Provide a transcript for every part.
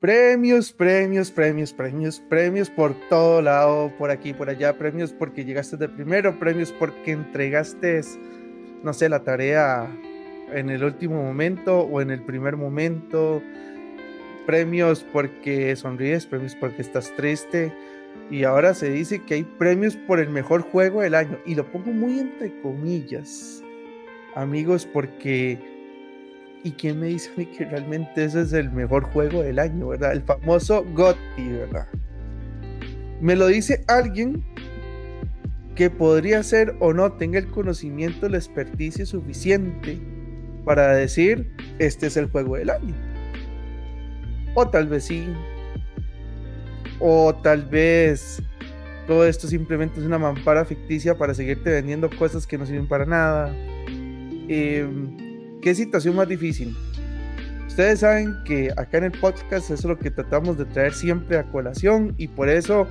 Premios, premios, premios, premios, premios por todo lado, por aquí, por allá, premios porque llegaste de primero, premios porque entregaste, no sé, la tarea en el último momento o en el primer momento, premios porque sonríes, premios porque estás triste. Y ahora se dice que hay premios por el mejor juego del año. Y lo pongo muy entre comillas, amigos, porque ¿Y quién me dice que realmente ese es el mejor juego del año, verdad? El famoso GOTY, ¿verdad? Me lo dice alguien que podría ser o no tenga el conocimiento, la experticia suficiente para decir, este es el juego del año. O tal vez sí. O tal vez todo esto simplemente es una mampara ficticia para seguirte vendiendo cosas que no sirven para nada. Eh, ¿Qué situación más difícil? Ustedes saben que acá en el podcast es lo que tratamos de traer siempre a colación y por eso,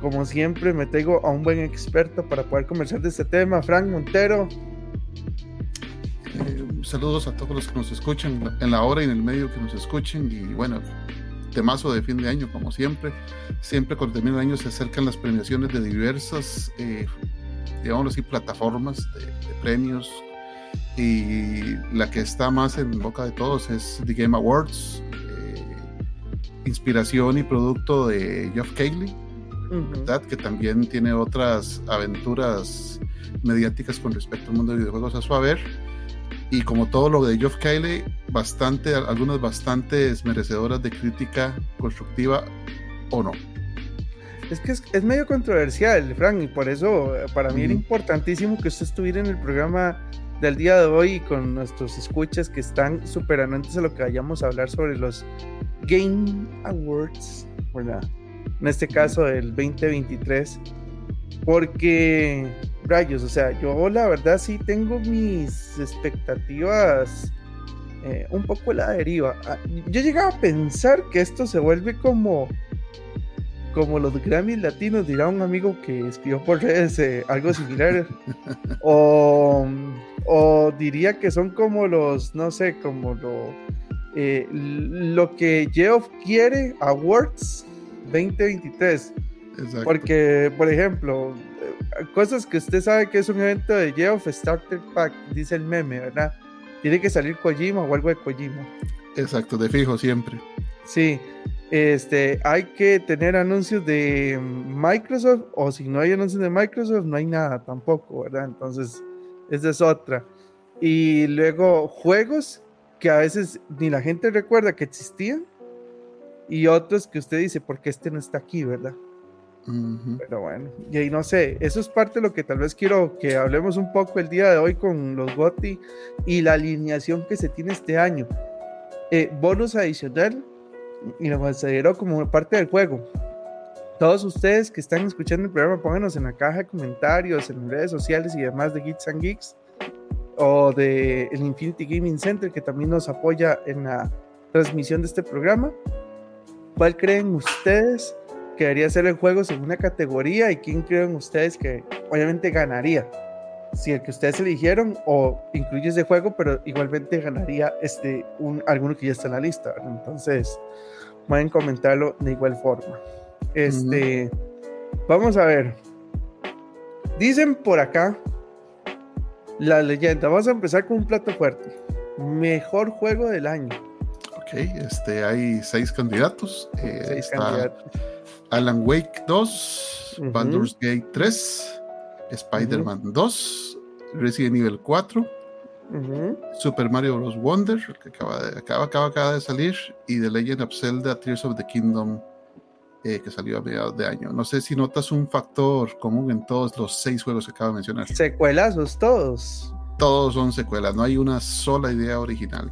como siempre, me tengo a un buen experto para poder conversar de este tema, Frank Montero. Eh, saludos a todos los que nos escuchan en la hora y en el medio que nos escuchen y bueno, temazo de fin de año como siempre. Siempre cuando termina el año se acercan las premiaciones de diversas, eh, digamos así, plataformas de premios y la que está más en boca de todos es The Game Awards, eh, inspiración y producto de Geoff Keighley, que también tiene otras aventuras mediáticas con respecto al mundo de videojuegos a su haber. Y como todo lo de Geoff Keighley, bastante, algunas bastante merecedoras de crítica constructiva o no. Es que es, medio controversial, Frank, y por eso eh, para mí era importantísimo que usted estuviera en el programa del día de hoy con nuestros escuchas que están súper anuentes a lo que vayamos a hablar sobre los Game Awards, ¿verdad? En este caso del 2023. Porque, rayos, o sea, yo la verdad sí tengo mis expectativas eh, un poco a la deriva. Ah, yo llegaba a pensar que esto se vuelve como como los Grammys latinos, dirá un amigo que escribió por redes eh, algo similar. o, o, diría que son como los, no sé, como lo, eh, lo que Geoff quiere Awards 2023. Porque, por ejemplo, eh, cosas que usted sabe que es un evento de Geoff Starter Pack, dice el meme, ¿verdad? Tiene que salir Kojima o algo de Kojima. Exacto, de fijo siempre. Sí, este, hay que tener anuncios de Microsoft o si no hay anuncios de Microsoft no hay nada tampoco, ¿verdad? Entonces, esa es otra. Y luego juegos que a veces ni la gente recuerda que existían y otros que usted dice, porque este no está aquí, ¿verdad? Pero bueno, y ahí no sé, eso es parte de lo que tal vez quiero que hablemos un poco el día de hoy con los GOTI y la alineación que se tiene este año. Eh, bonus adicional, y lo considero como parte del juego. Todos ustedes que están escuchando el programa, pónganos en la caja de comentarios, en redes sociales y demás de Geeks and Geeks o de el Infinity Gaming Center que también nos apoya en la transmisión de este programa. ¿Cuál creen ustedes que debería ser el juego según una categoría y quién creen ustedes que obviamente ganaría? Si el que ustedes eligieron o incluye ese juego, pero igualmente ganaría este un, alguno que ya está en la lista. Entonces, pueden comentarlo de igual forma. Este, vamos a ver. Dicen por acá la leyenda. Vamos a empezar con un plato fuerte. Mejor juego del año. Ok, este, hay seis candidatos. Eh, seis candidatos. Alan Wake 2, Baldur's Gate 3, Spider-Man 2, Resident Evil 4, Super Mario Bros. Wonder, que acaba de, acaba, acaba, de salir, y The Legend of Zelda Tears of the Kingdom, eh, que salió a mediados de año. No sé si notas un factor común en todos los seis juegos que acabo de mencionar. Secuelazos, todos. Todos son secuelas, no hay una sola idea original.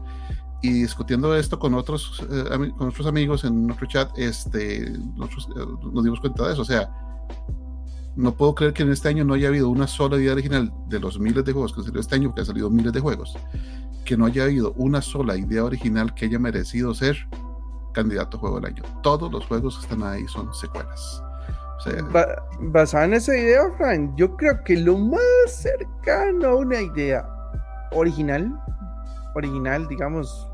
Y discutiendo esto con otros, eh, con otros amigos en nuestro chat, este, nosotros eh, nos dimos cuenta de eso. O sea, no puedo creer que en este año no haya habido una sola idea original de los miles de juegos que han salido este año, porque han salido miles de juegos, que no haya habido una sola idea original que haya merecido ser candidato a juego del año. Todos los juegos que están ahí son secuelas. basada en esa idea, Frank, yo creo que lo más cercano a una idea original, original, digamos,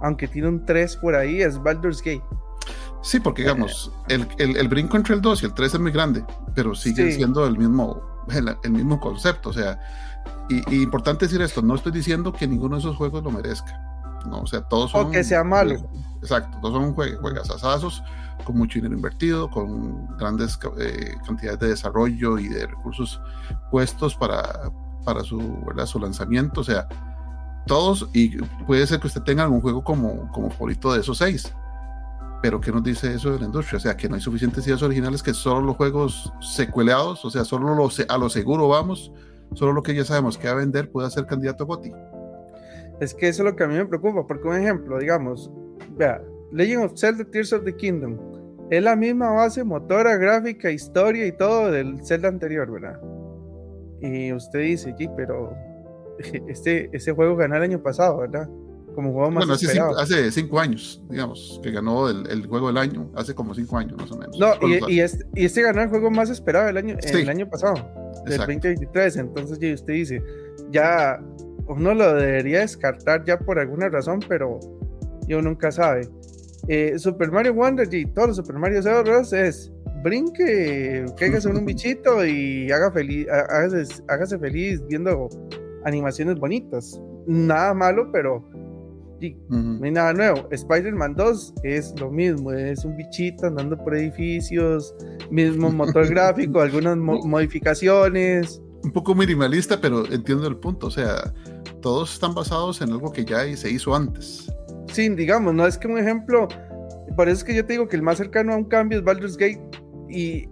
aunque tiene un 3 por ahí, es Baldur's Gate. Sí, porque digamos, el, el, brinco entre el 2 y el 3 es muy grande, pero sigue siendo el mismo, el, mismo concepto. O sea, y, importante decir esto, no estoy diciendo que ninguno de esos juegos lo merezca. No, o sea, todos son. O que sea malo. Exacto, todos son juegos, juegas asazos, con mucho dinero invertido, con grandes eh, cantidades de desarrollo y de recursos puestos para, para su, ¿verdad? su lanzamiento. O sea, todos, y puede ser que usted tenga algún juego como, como favorito de esos seis pero ¿qué nos dice eso de la industria? O sea, que no hay suficientes ideas originales, que solo los juegos secueleados, o sea, solo a lo seguro vamos, solo lo que ya sabemos que va a vender puede ser candidato a GOTY. Es que eso es lo que a mí me preocupa, porque un ejemplo, digamos, vea, Legend of Zelda Tears of the Kingdom, es la misma base motora, gráfica, historia y todo del Zelda anterior, ¿verdad? Y usted dice, sí, pero este, ese juego ganó el año pasado, ¿verdad? Como juego más bueno, hace cinco, hace cinco, años, digamos, que ganó el, el, juego del año, hace como cinco años más o menos. No, y, y, este, y este ganó el juego más esperado el año, el año pasado, del 2023. Entonces, ya usted dice, ya uno lo debería descartar ya por alguna razón, pero yo nunca sabe. Eh, Super Mario Wonder y todos los Super Mario Bros. es brinque, cáigase en un bichito y haga feliz, hágase, hágase feliz viendo animaciones bonitas. Nada malo, pero no hay nada nuevo. Spider-Man 2 es lo mismo, es un bichito andando por edificios, mismo motor gráfico, algunas modificaciones. Un poco minimalista, pero entiendo el punto. O sea, todos están basados en algo que ya se hizo antes. Sí, digamos, no es que un ejemplo. Por eso es que yo te digo que el más cercano a un cambio es Baldur's Gate. Y,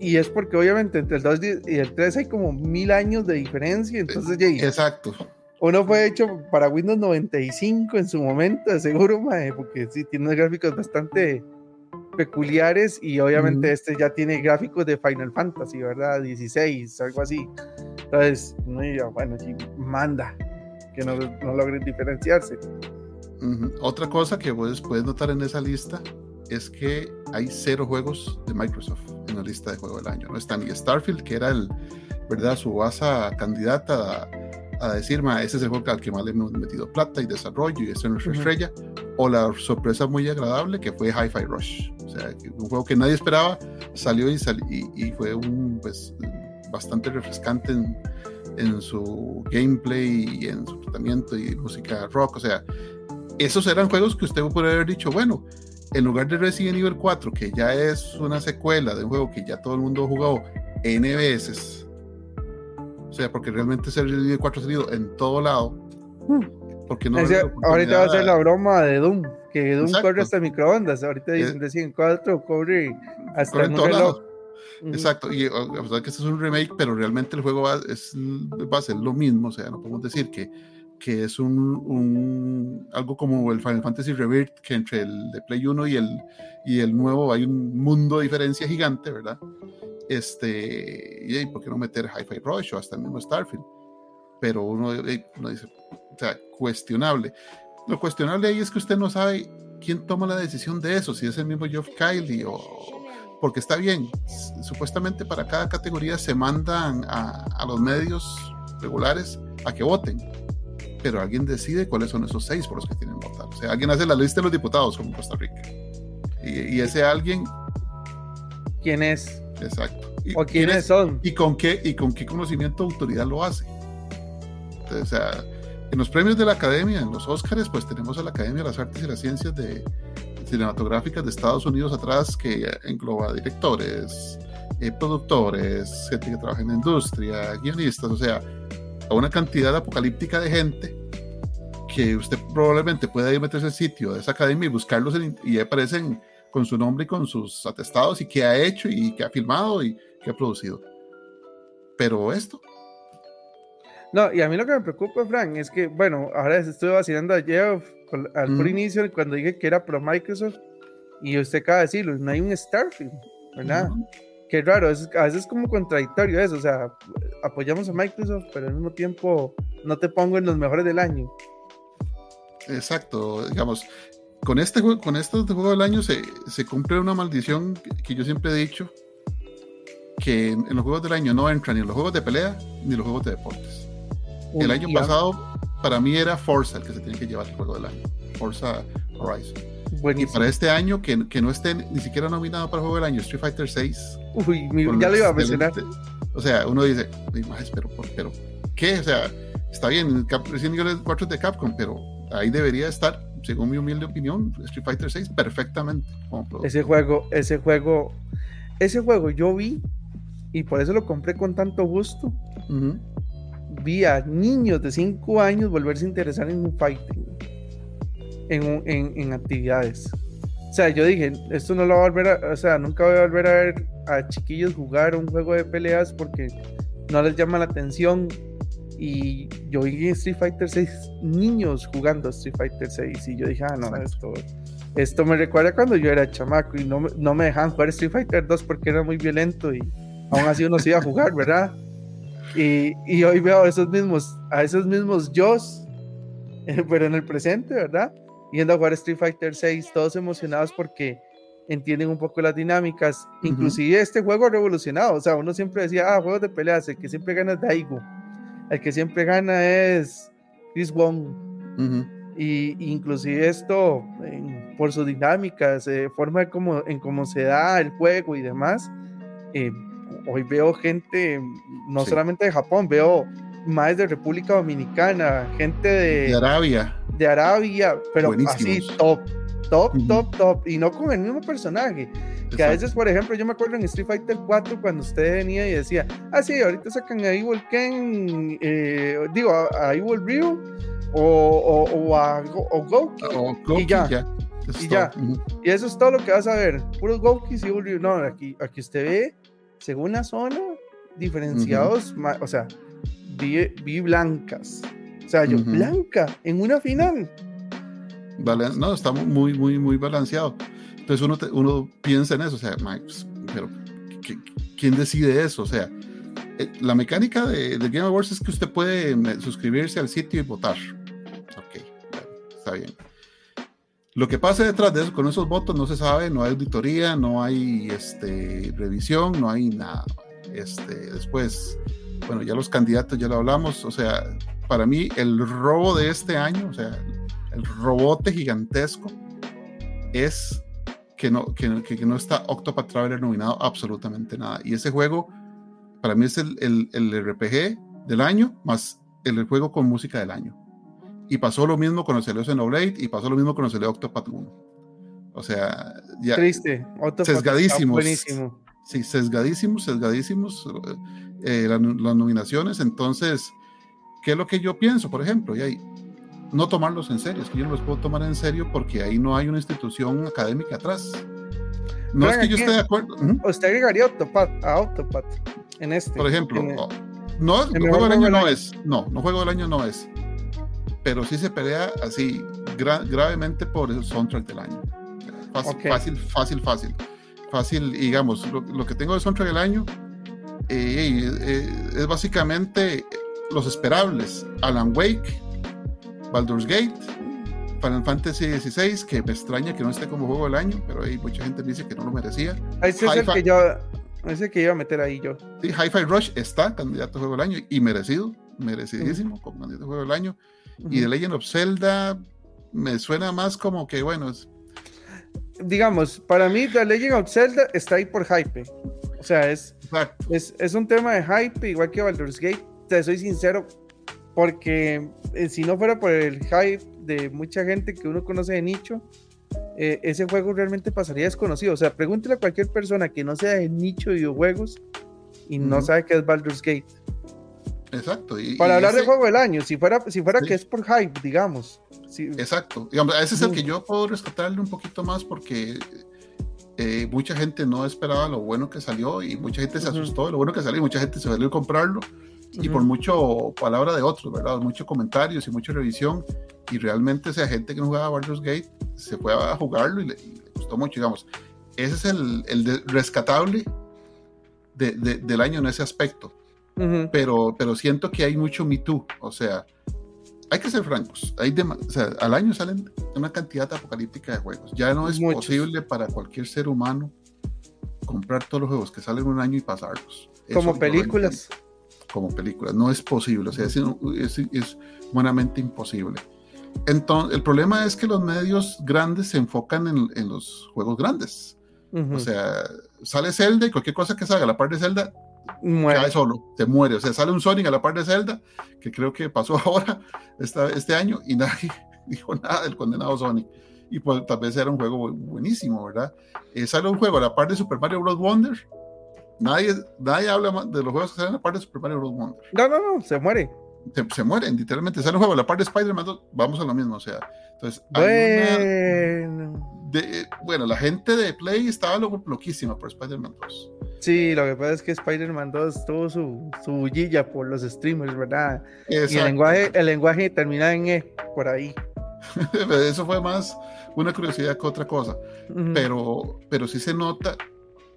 y es porque obviamente entre el 2 y el 3 hay como mil años de diferencia. Entonces, ya, Exacto uno fue hecho para Windows 95 en su momento, seguro, porque sí, tiene unos gráficos bastante peculiares y obviamente este ya tiene gráficos de Final Fantasy, ¿verdad? 16, algo así. Entonces, bueno, sí, manda que no, no logren diferenciarse. Otra cosa que puedes, puedes notar en esa lista es que hay cero juegos de Microsoft en la lista de juego del año. No está ni Starfield, que era el, ¿verdad? su base candidata a a decir, ma, ese es el juego al que más le hemos metido plata y desarrollo y esa es nuestra estrella, o la sorpresa muy agradable que fue Hi-Fi Rush, o sea, un juego que nadie esperaba, salió y, y, fue un, pues, bastante refrescante en, en, su gameplay y en su tratamiento y música rock, o sea, esos eran juegos que usted podría haber dicho, bueno, en lugar de Resident Evil 4, que ya es una secuela de un juego que ya todo el mundo ha jugado N veces, sea, porque realmente se el 4 ha salido en todo lado. Hmm. Porque no ahorita va a ser la broma de Doom, que Doom corre hasta microondas. Ahorita dicen Resident 4 corre hasta el reloj. Exacto, y a pesar que este es un remake, pero realmente el juego va, es, va a ser lo mismo, o sea, no podemos decir que, que es un, un, algo como el Final Fantasy Rebirth, que entre el de Play 1 y el, y el nuevo hay un mundo de diferencia gigante, ¿verdad? Este, y ¿por qué no meter Hi-Fi Rush o hasta el mismo Starfield? Pero uno, uno dice, o sea, cuestionable. Lo cuestionable ahí es que usted no sabe quién toma la decisión de eso, si es el mismo Geoff Kylie o porque está bien, supuestamente para cada categoría se mandan a, a, los medios regulares a que voten, pero alguien decide cuáles son esos seis por los que tienen que votar. O sea, alguien hace la lista de los diputados como en Costa Rica. Y, y ese alguien... ¿Quién es? Exacto. Y, ¿O quiénes son? Y con qué, y con qué conocimiento autoridad lo hace. o sea, en los premios de la Academia, en los Óscares, pues tenemos a la Academia de las Artes y las Ciencias de Cinematográficas de Estados Unidos atrás, que engloba directores, eh, productores, gente que trabaja en la industria, guionistas, o sea, a una cantidad apocalíptica de gente que usted probablemente pueda ir a meterse al sitio de esa academia y buscarlos y aparecen con su nombre y con sus atestados y qué ha hecho y qué ha filmado y qué ha producido. Pero esto. No, y a mí lo que me preocupa, Frank, es que, bueno, ahora estoy vacilando a Jeff al por inicio cuando dije que era pro Microsoft y usted acaba de decirlo, no hay un Starfield, ¿verdad? Qué raro, es, a veces es como contradictorio eso, o sea, apoyamos a Microsoft, pero al mismo tiempo no te pongo en los mejores del año. Exacto, digamos, con este juego, con este juego del año se, se, cumple una maldición que yo siempre he dicho, que en, los juegos del año no entran ni los juegos de pelea ni los juegos de deportes. el año pasado para mí era Forza el que se tiene que llevar el juego del año. Forza Horizon. Y para este año, que, que, no esté ni siquiera nominado para el juego del año, Street Fighter 6. Uy, ya lo iba a mencionar. O sea, uno dice, pero, pero, ¿qué? O sea, está bien, recién 4 de Capcom, pero ahí debería estar, según mi humilde opinión, Street Fighter 6 perfectamente. ese juego, ese juego, ese juego yo vi y por eso lo compré con tanto gusto. Vi a niños de 5 años volverse a interesar en un fighting, en, en, actividades. O sea, yo dije, esto no lo va a volver a, o sea, nunca voy a volver a ver a chiquillos jugar un juego de peleas porque no les llama la atención. Y yo vi Street Fighter 6 niños jugando Street Fighter 6 y yo dije, ah, no, esto, esto me recuerda cuando yo era chamaco y no, no me dejaban jugar Street Fighter 2 porque era muy violento y aún así uno se iba a jugar, ¿verdad? Y, y hoy veo a esos mismos, a esos mismos yo, pero en el presente, ¿verdad? Yendo a jugar Street Fighter 6, todos emocionados porque entienden un poco las dinámicas. Inclusive este juego ha revolucionado. O sea, uno siempre decía, ah, juegos de peleas, el que siempre gana es Daigo. El que siempre gana es Chris Wong. Y inclusive esto, por sus dinámicas, eh, forma como, en cómo se da el juego y demás, eh, hoy veo gente, no solamente de Japón, veo más de República Dominicana, gente de, de Arabia. De Arabia, pero así top, top, top, top, y no con el mismo personaje. Que a veces, por ejemplo, yo me acuerdo en Street Fighter 4 cuando usted venía y decía, ah, sí, ahorita sacan a Evil Ken, eh, digo, a, Evil Ryu o, o, a Goki, y ya. y ya. Y eso es todo lo que vas a ver. Puros Goki y Evil Ryu. No, aquí, aquí usted ve, según la zona, diferenciados, o sea, vi, vi, blancas. O sea, yo, blanca en una final no, está muy, muy, muy balanceado. Entonces uno, uno piensa en eso, o sea, pues, pero ¿quién decide eso? O sea, eh, la mecánica de, Game Awards es que usted puede suscribirse al sitio y votar. Ok, está bien. Lo que pasa detrás de eso, con esos votos, no se sabe, no hay auditoría, no hay este, revisión, no hay nada. Este, después, bueno, ya los candidatos ya lo hablamos, o sea, para mí el robo de este año, o sea, el robote gigantesco, es que no, que, que no está Octopath Traveler nominado absolutamente nada. Y ese juego, para mí es el, el, el RPG del año, más el, juego con música del año. Y pasó lo mismo con el salió Xenoblade y pasó lo mismo con el salió Octopath 1. O sea, ya. Triste. sesgadísimos. Buenísimo. Sí, sesgadísimos, sesgadísimos eh, las, las, nominaciones. Entonces, ¿qué es lo que yo pienso? Por ejemplo, y ahí, no tomarlos en serio, es que yo no los puedo tomar en serio porque ahí no hay una institución académica atrás. No es que yo esté de acuerdo. Usted agregaría Autopat, a Autopat en este. Por ejemplo, no, el juego del año no es. No, no juego del año no es. Pero sí se pelea así gravemente por el soundtrack del año. Fácil, fácil, fácil, fácil. digamos, lo, que tengo de soundtrack del año eh, eh, es básicamente los esperables. Alan Wake, Baldur's Gate, Final Fantasy XVI, que me extraña que no esté como juego del año, pero hay mucha gente dice que no lo merecía. Ese es el que yo, ese que iba a meter ahí yo. Sí, Hi-Fi Rush está candidato a juego del año y merecido, merecidísimo como candidato a juego del año. Y The Legend of Zelda me suena más como que, bueno, digamos, para mí The Legend of Zelda está ahí por hype. O sea, es, es, es, un tema de hype, igual que Baldur's Gate. Te soy sincero, porque eh, si no fuera por el hype de mucha gente que uno conoce de nicho, eh, ese juego realmente pasaría desconocido. O sea, pregúntele a cualquier persona que no sea de nicho de videojuegos y no sabe qué es Baldur's Gate. Exacto. Para hablar de juego del año, si fuera, si fuera que es por hype, digamos. Exacto. Digamos, ese es el que yo puedo rescatarle un poquito más porque eh, mucha gente no esperaba lo bueno que salió y mucha gente se asustó de lo bueno que salió y mucha gente se salió a comprarlo y por mucho palabra de otros, ¿verdad? Muchos comentarios y mucha revisión. Y realmente esa gente que no jugaba Baldur's Gate se fue a jugarlo y le, gustó mucho, digamos. Ese es el, el rescatable de, del año en ese aspecto. pero, pero siento que hay mucho Me Too. O sea, hay que ser francos. Hay o sea, al año salen una cantidad apocalíptica de juegos. Ya no es posible para cualquier ser humano comprar todos los juegos que salen un año y pasarlos. Como películas como película. No es posible, o sea, es, es, es humanamente imposible. Entonces, el problema es que los medios grandes se enfocan en, en los juegos grandes. O sea, sale Zelda y cualquier cosa que salga a la par de Zelda muere. cae solo, se muere. O sea, sale un Sonic a la par de Zelda, que creo que pasó ahora, esta, este año, y nadie dijo nada del condenado Sonic. Y pues tal vez era un juego buenísimo, ¿verdad? Eh, sale un juego a la par de Super Mario Bros. Wonder. Nadie, nadie habla de los juegos que salen a la par de Super Mario Bros. Wonder. No, no, no, se muere se, mueren, literalmente. Sale un juego, la parte de Spider-Man vamos a lo mismo, o sea. Entonces, bueno. De, bueno, la gente de Play estaba loquísima por Spider-Man 2. Sí, lo que pasa es que Spider-Man 2 tuvo su, su bullilla por los streamers, ¿verdad? Y el lenguaje, el lenguaje termina en E, por ahí. Eso fue más una curiosidad que otra cosa. pero, pero sí se nota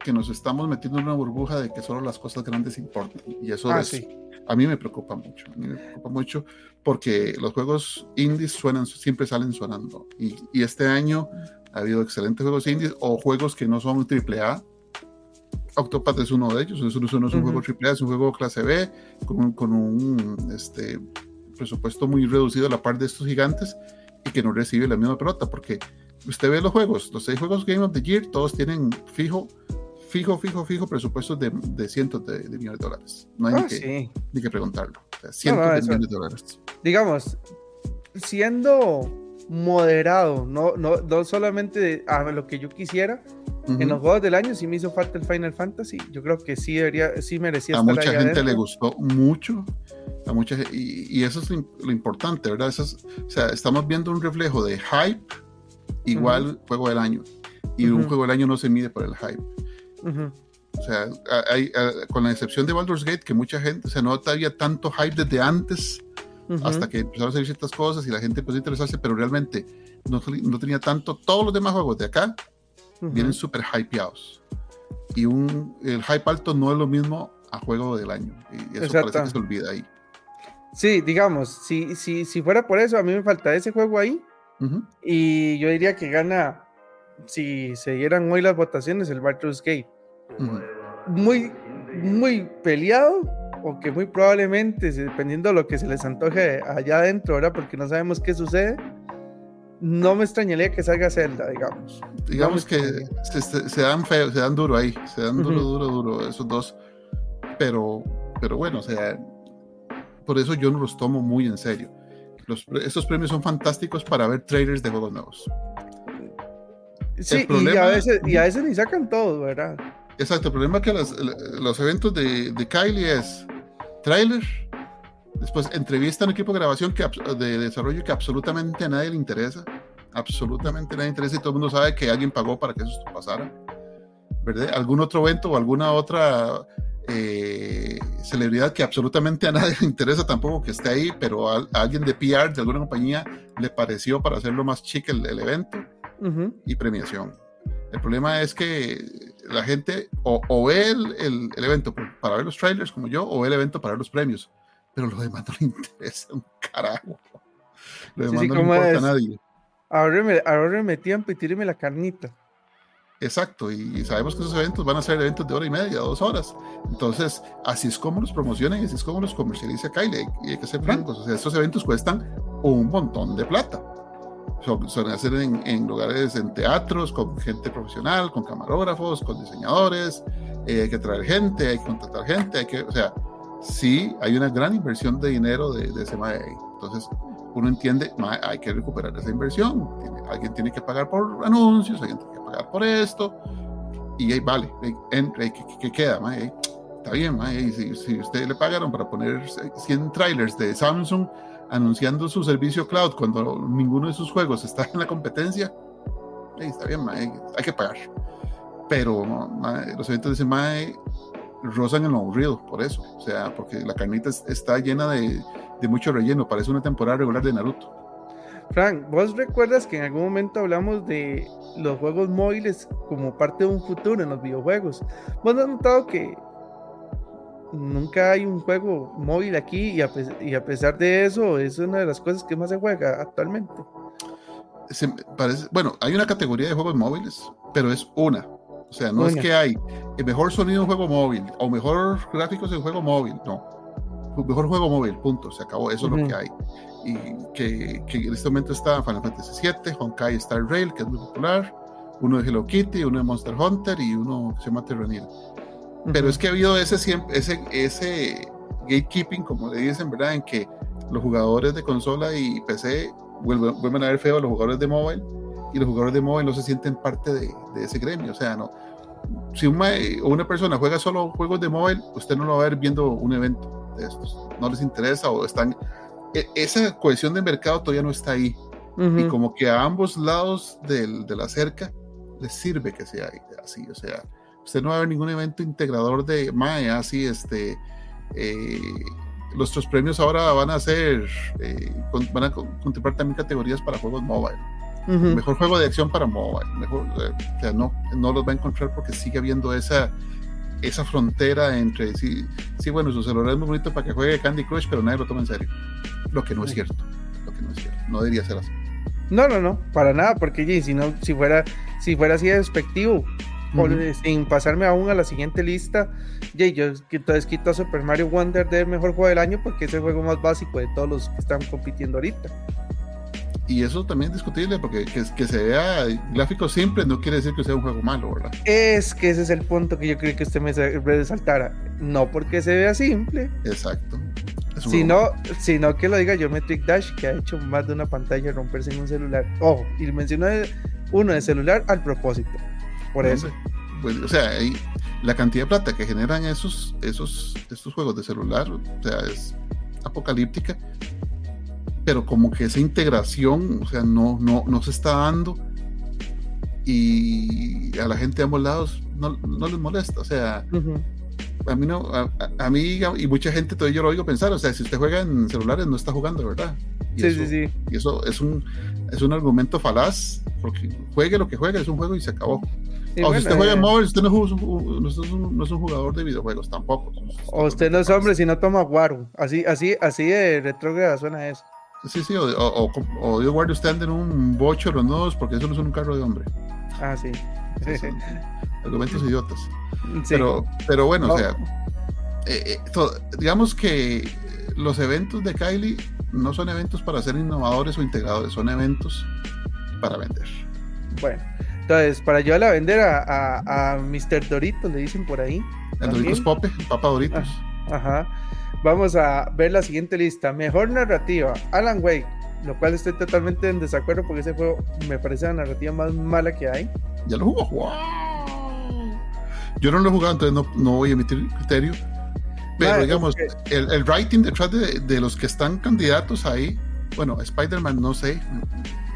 que nos estamos metiendo en una burbuja de que solo las cosas grandes importan. Y eso ah, es, a mí me preocupa mucho. A mí me preocupa mucho porque los juegos indies suenan, siempre salen sonando. Y, y este año ha habido excelentes juegos indies o juegos que no son AAA. Octopath es uno de ellos. Eso no es un juego AAA, es un juego clase B con, con un este, presupuesto muy reducido a la par de estos gigantes y que no recibe la misma pelota porque usted ve los juegos, los seis juegos Game of the Year, todos tienen fijo fijo, fijo, fijo presupuestos de, de cientos de, millones de dólares. No hay ni, ah, que, ni, que, preguntarlo. cientos de millones de dólares. Digamos, siendo moderado, no, no, no solamente a lo que yo quisiera, en los juegos del año sí me hizo falta el Final Fantasy. Yo creo que sí debería, sí merecía a mucha gente le gustó mucho. A mucha, y, y eso es lo, importante, ¿verdad? Eso o sea, estamos viendo un reflejo de hype igual juego del año. Y un juego del año no se mide por el hype. O sea, hay, con la excepción de Baldur's Gate, que mucha gente, o sea, no había tanto hype desde antes, hasta que empezaron a hacer ciertas cosas y la gente empezó a interesarse, pero realmente no, no tenía tanto. Todos los demás juegos de acá vienen súper hypeados. Y un, el hype alto no es lo mismo a juego del año. Y eso parece que se olvida ahí. Sí, digamos, si, si, si fuera por eso, a mí me falta ese juego ahí. Y yo diría que gana si se dieran hoy las votaciones, el Baldur's Gate. Muy, muy peleado, o que muy probablemente, dependiendo de lo que se les antoje allá adentro, ¿verdad? Porque no sabemos qué sucede, no me extrañaría que salga Zelda, digamos. Digamos que se, dan feo, se dan duro ahí, se dan duro, duro, duro, esos dos. Pero, pero bueno, o sea, por eso yo no los tomo muy en serio. Los, estos premios son fantásticos para ver trailers de juegos nuevos. Sí, y, a veces, y a veces ni sacan todo, ¿verdad? Exacto, el problema es que los, eventos de, de, Kylie es trailer, después entrevista en equipo de grabación que, de desarrollo que absolutamente a nadie le interesa, absolutamente a nadie le interesa y todo el mundo sabe que alguien pagó para que eso pasara, ¿verdad? Algún otro evento o alguna otra eh, celebridad que absolutamente a nadie le interesa tampoco que esté ahí, pero a, alguien de PR de alguna compañía le pareció para hacerlo más chique el evento y premiación. El problema es que la gente o, ve el, el, evento para ver los trailers como yo o ve el evento para ver los premios, pero lo demás no le interesa un carajo. Lo demás no le importa a nadie. Ahora me, ahora me tiempo y tíreme la carnita. Exacto, y sabemos que esos eventos van a ser eventos de hora y media, dos horas. Entonces, así es como los promocionan y así es como los comercializa Kyle. Y hay que ser francos, o sea, estos eventos cuestan un montón de plata son, hacer en, lugares, en teatros, con gente profesional, con camarógrafos, con diseñadores, eh, hay que traer gente, hay que contratar gente, hay que, o sea, sí hay una gran inversión de dinero de, de ese MAE. Entonces, uno entiende, hay que recuperar esa inversión, alguien tiene que pagar por anuncios, alguien tiene que pagar por esto, y ahí vale, ¿qué, queda? Está bien, si, si usted le pagaron para poner 100 trailers de Samsung, anunciando su servicio cloud cuando ninguno de sus juegos está en la competencia, está bien, hay que pagar. Pero los eventos ese MAE rozan en lo aburrido, por eso. O sea, porque la carnita está llena de, de mucho relleno, parece una temporada regular de Naruto. Frank, ¿vos recuerdas que en algún momento hablamos de los juegos móviles como parte de un futuro en los videojuegos? ¿Vos has notado que nunca hay un juego móvil aquí y a, pesar de eso es una de las cosas que más se juega actualmente. parece, bueno, hay una categoría de juegos móviles, pero es una. O sea, no es que hay el mejor sonido en juego móvil o mejor gráficos en juego móvil, no. mejor juego móvil, punto, se acabó, eso es lo que hay. Y que, que, en este momento está Final Fantasy VII, Honkai Star Rail, que es muy popular, uno de Hello Kitty, uno de Monster Hunter y uno que se llama Terranil. Pero es que ha habido ese, ese, ese gatekeeping, como le dicen, ¿verdad? En que los jugadores de consola y PC vuelven, vuelven a ver feo a los jugadores de móvil y los jugadores de móvil no se sienten parte de, de ese gremio. O sea, no, si una persona juega solo juegos de móvil, usted no lo va a ver viendo un evento de estos. No les interesa o están. E, esa cohesión de mercado todavía no está ahí. Y como que a ambos lados del, de la cerca les sirve que sea así. O sea, usted no va a ver ningún evento integrador de MAE así, este. Eh, nuestros premios ahora van a ser, eh, van a contemplar también categorías para juegos mobile. Mejor juego de acción para mobile. Mejor, eh, o sea, no, no los va a encontrar porque sigue habiendo esa, esa frontera entre sí, sí, bueno, su celular es muy bonito para que juegue Candy Crush, pero nadie lo toma en serio. Lo que no es cierto. Lo que no es cierto. No debería ser así. No, no, no, para nada, porque si no, si fuera, si fuera así de despectivo, sin pasarme aún a la siguiente lista, yo entonces quito a Super Mario Wonder de mejor juego del año porque es el juego más básico de todos los que están compitiendo ahorita y eso también es discutible porque que, que, se vea gráfico simple no quiere decir que sea un juego malo, ¿verdad? Es que ese es el punto que yo creo que usted me resaltara. No porque se vea simple. Exacto. Sino, sino que lo diga Geometric Dash, que ha hecho más de una pantalla romperse en un celular. Ojo, y mencionó uno de celular al propósito. Por eso. Pues, o sea, la cantidad de plata que generan esos, esos, estos juegos de celular, o sea, es apocalíptica pero como que esa integración, o sea, no, no, no se está dando y a la gente de ambos lados no, no les molesta, o sea, a mí no, a, mí y mucha gente todavía yo lo oigo pensar, o sea, si usted juega en celulares no está jugando, ¿verdad? Y sí, eso, sí, sí. Y eso es un, es un argumento falaz, porque juegue lo que juegue, es un juego y se acabó. o si usted juega en eh, móvil, usted no, es un, no, es un, no es un jugador de videojuegos tampoco. O usted no es hombre si no toma guaro. Así, así, así de retrógrada suena eso. Sí, sí, o, o, o, Dios guarde usted anda en un bocho los nodos porque eso no es un carro de hombre. Ah, sí. sí, Argumentos idiotas. Pero, pero bueno, o sea, eh, eh, digamos que los eventos de Kylie no son eventos para ser innovadores o integradores, son eventos para vender. Bueno, entonces, para ayudarle a vender a, a, Mr. Dorito, le dicen por ahí. El Doritos Pope, Papa Doritos. Ah, ajá. Vamos a ver la siguiente lista. Mejor narrativa, Alan Wake, lo cual estoy totalmente en desacuerdo porque ese juego me parece la narrativa más mala que hay. Ya lo jugó. Yo no lo he jugado, entonces no, no voy a emitir criterio. Pero digamos, el, writing detrás de, los que están candidatos ahí, bueno, Spider-Man no sé,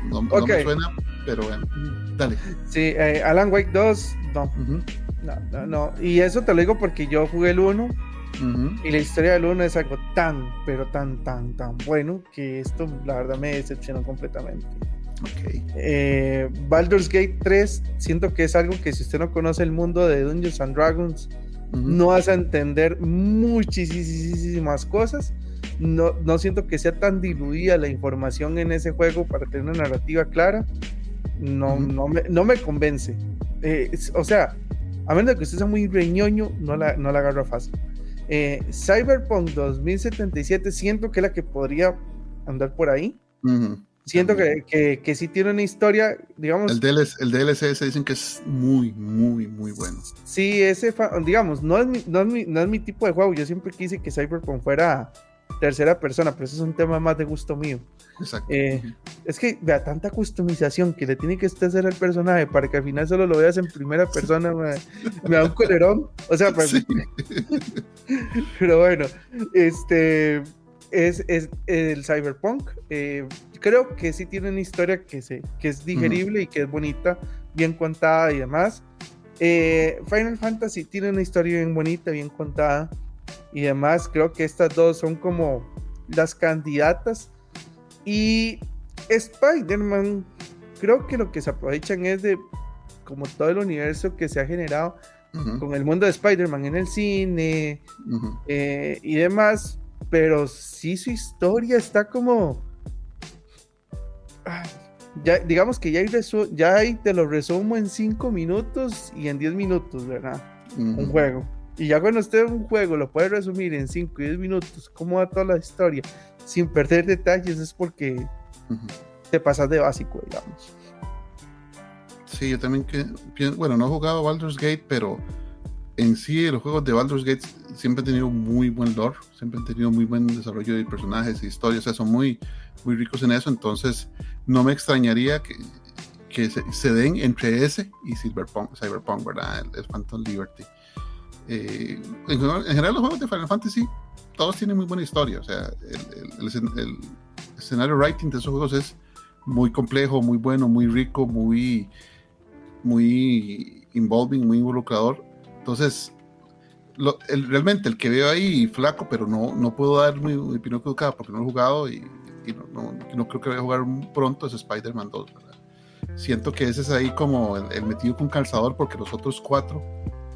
no, me suena, pero bueno, dale. Sí, eh, Alan Wake 2, no. no. No, no, Y eso te lo digo porque yo jugué el 1 y la historia del 1 es algo tan, pero tan, tan, tan bueno que esto la verdad me decepcionó completamente. Okay. Eh, Baldur's Gate 3, siento que es algo que si usted no conoce el mundo de Dungeons and Dragons, no vas a entender muchísimas cosas. No, no siento que sea tan diluida la información en ese juego para tener una narrativa clara. No, no, me, no me convence. Eh, o sea, a menos de que usted sea muy reñoño, no la, no la agarra fácil. Eh, Cyberpunk 2077 siento que es la que podría andar por ahí. Siento que, que, que, sí tiene una historia, digamos. El DLC, el DLC se dicen que es muy, muy, muy bueno. Sí, ese, digamos, no es, mi, no, es mi, no es mi tipo de juego. Yo siempre quise que Cyberpunk fuera tercera persona, pero eso es un tema más de gusto mío. Exacto. Eh, es que vea tanta customización que le tiene que usted hacer al personaje para que al final solo lo veas en primera persona, me, da un colerón. O sea, pues, pero bueno, este es, es el Cyberpunk. Eh, creo que sí tiene una historia que, se, que es digerible y que es bonita, bien contada y demás. Eh, Final Fantasy tiene una historia bien bonita, bien contada y demás. Creo que estas dos son como las candidatas. Y Spider-Man, creo que lo que se aprovechan es de como todo el universo que se ha generado con el mundo de Spider-Man en el cine eh, y demás. Pero sí su historia está como... ya, digamos que ya hay, ya hay, te lo resumo en 5 minutos y en 10 minutos, ¿verdad? Un juego. Y ya cuando usted un juego lo puede resumir en 5 y 10 minutos, cómo va toda la historia, sin perder detalles, es porque te pasas de básico, digamos. Sí, yo también que bueno, no he jugado Baldur's Gate, pero en sí los juegos de Baldur's Gate siempre han tenido muy buen lore, siempre han tenido muy buen desarrollo de personajes y historias, o sea, son muy, muy ricos en eso, entonces no me extrañaría que, que se, den entre ese y Cyberpunk, Cyberpunk ¿verdad? El, Phantom Liberty. Eh, en, general los juegos de Final Fantasy todos tienen muy buena historia, o sea, el, el, escenario writing de esos juegos es muy complejo, muy bueno, muy rico, muy, muy involving, muy involucrador. Entonces, realmente el que veo ahí flaco, pero no, no puedo dar mi, opinión educada porque no lo he jugado y, no, no, creo que voy a jugar pronto, es Spider-Man 2. Siento que ese es ahí como el, metido con calzador porque los otros cuatro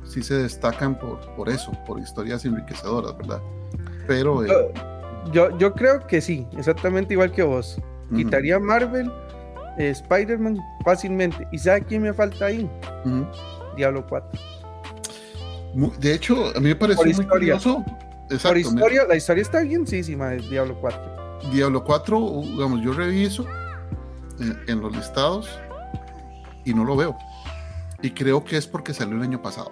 sí se destacan por, por eso, por historias enriquecedoras, ¿verdad? Pero... Eh, yo, yo, creo que sí, exactamente igual que vos. Quitaría Marvel, eh, Spider-Man fácilmente. ¿Y sabe quién me falta ahí? Diablo 4. De hecho, a mí me parece muy curioso. Por historia, la historia está bienísima de Diablo 4. Diablo 4, digamos, yo reviso en, los listados y no lo veo. Y creo que es porque salió el año pasado.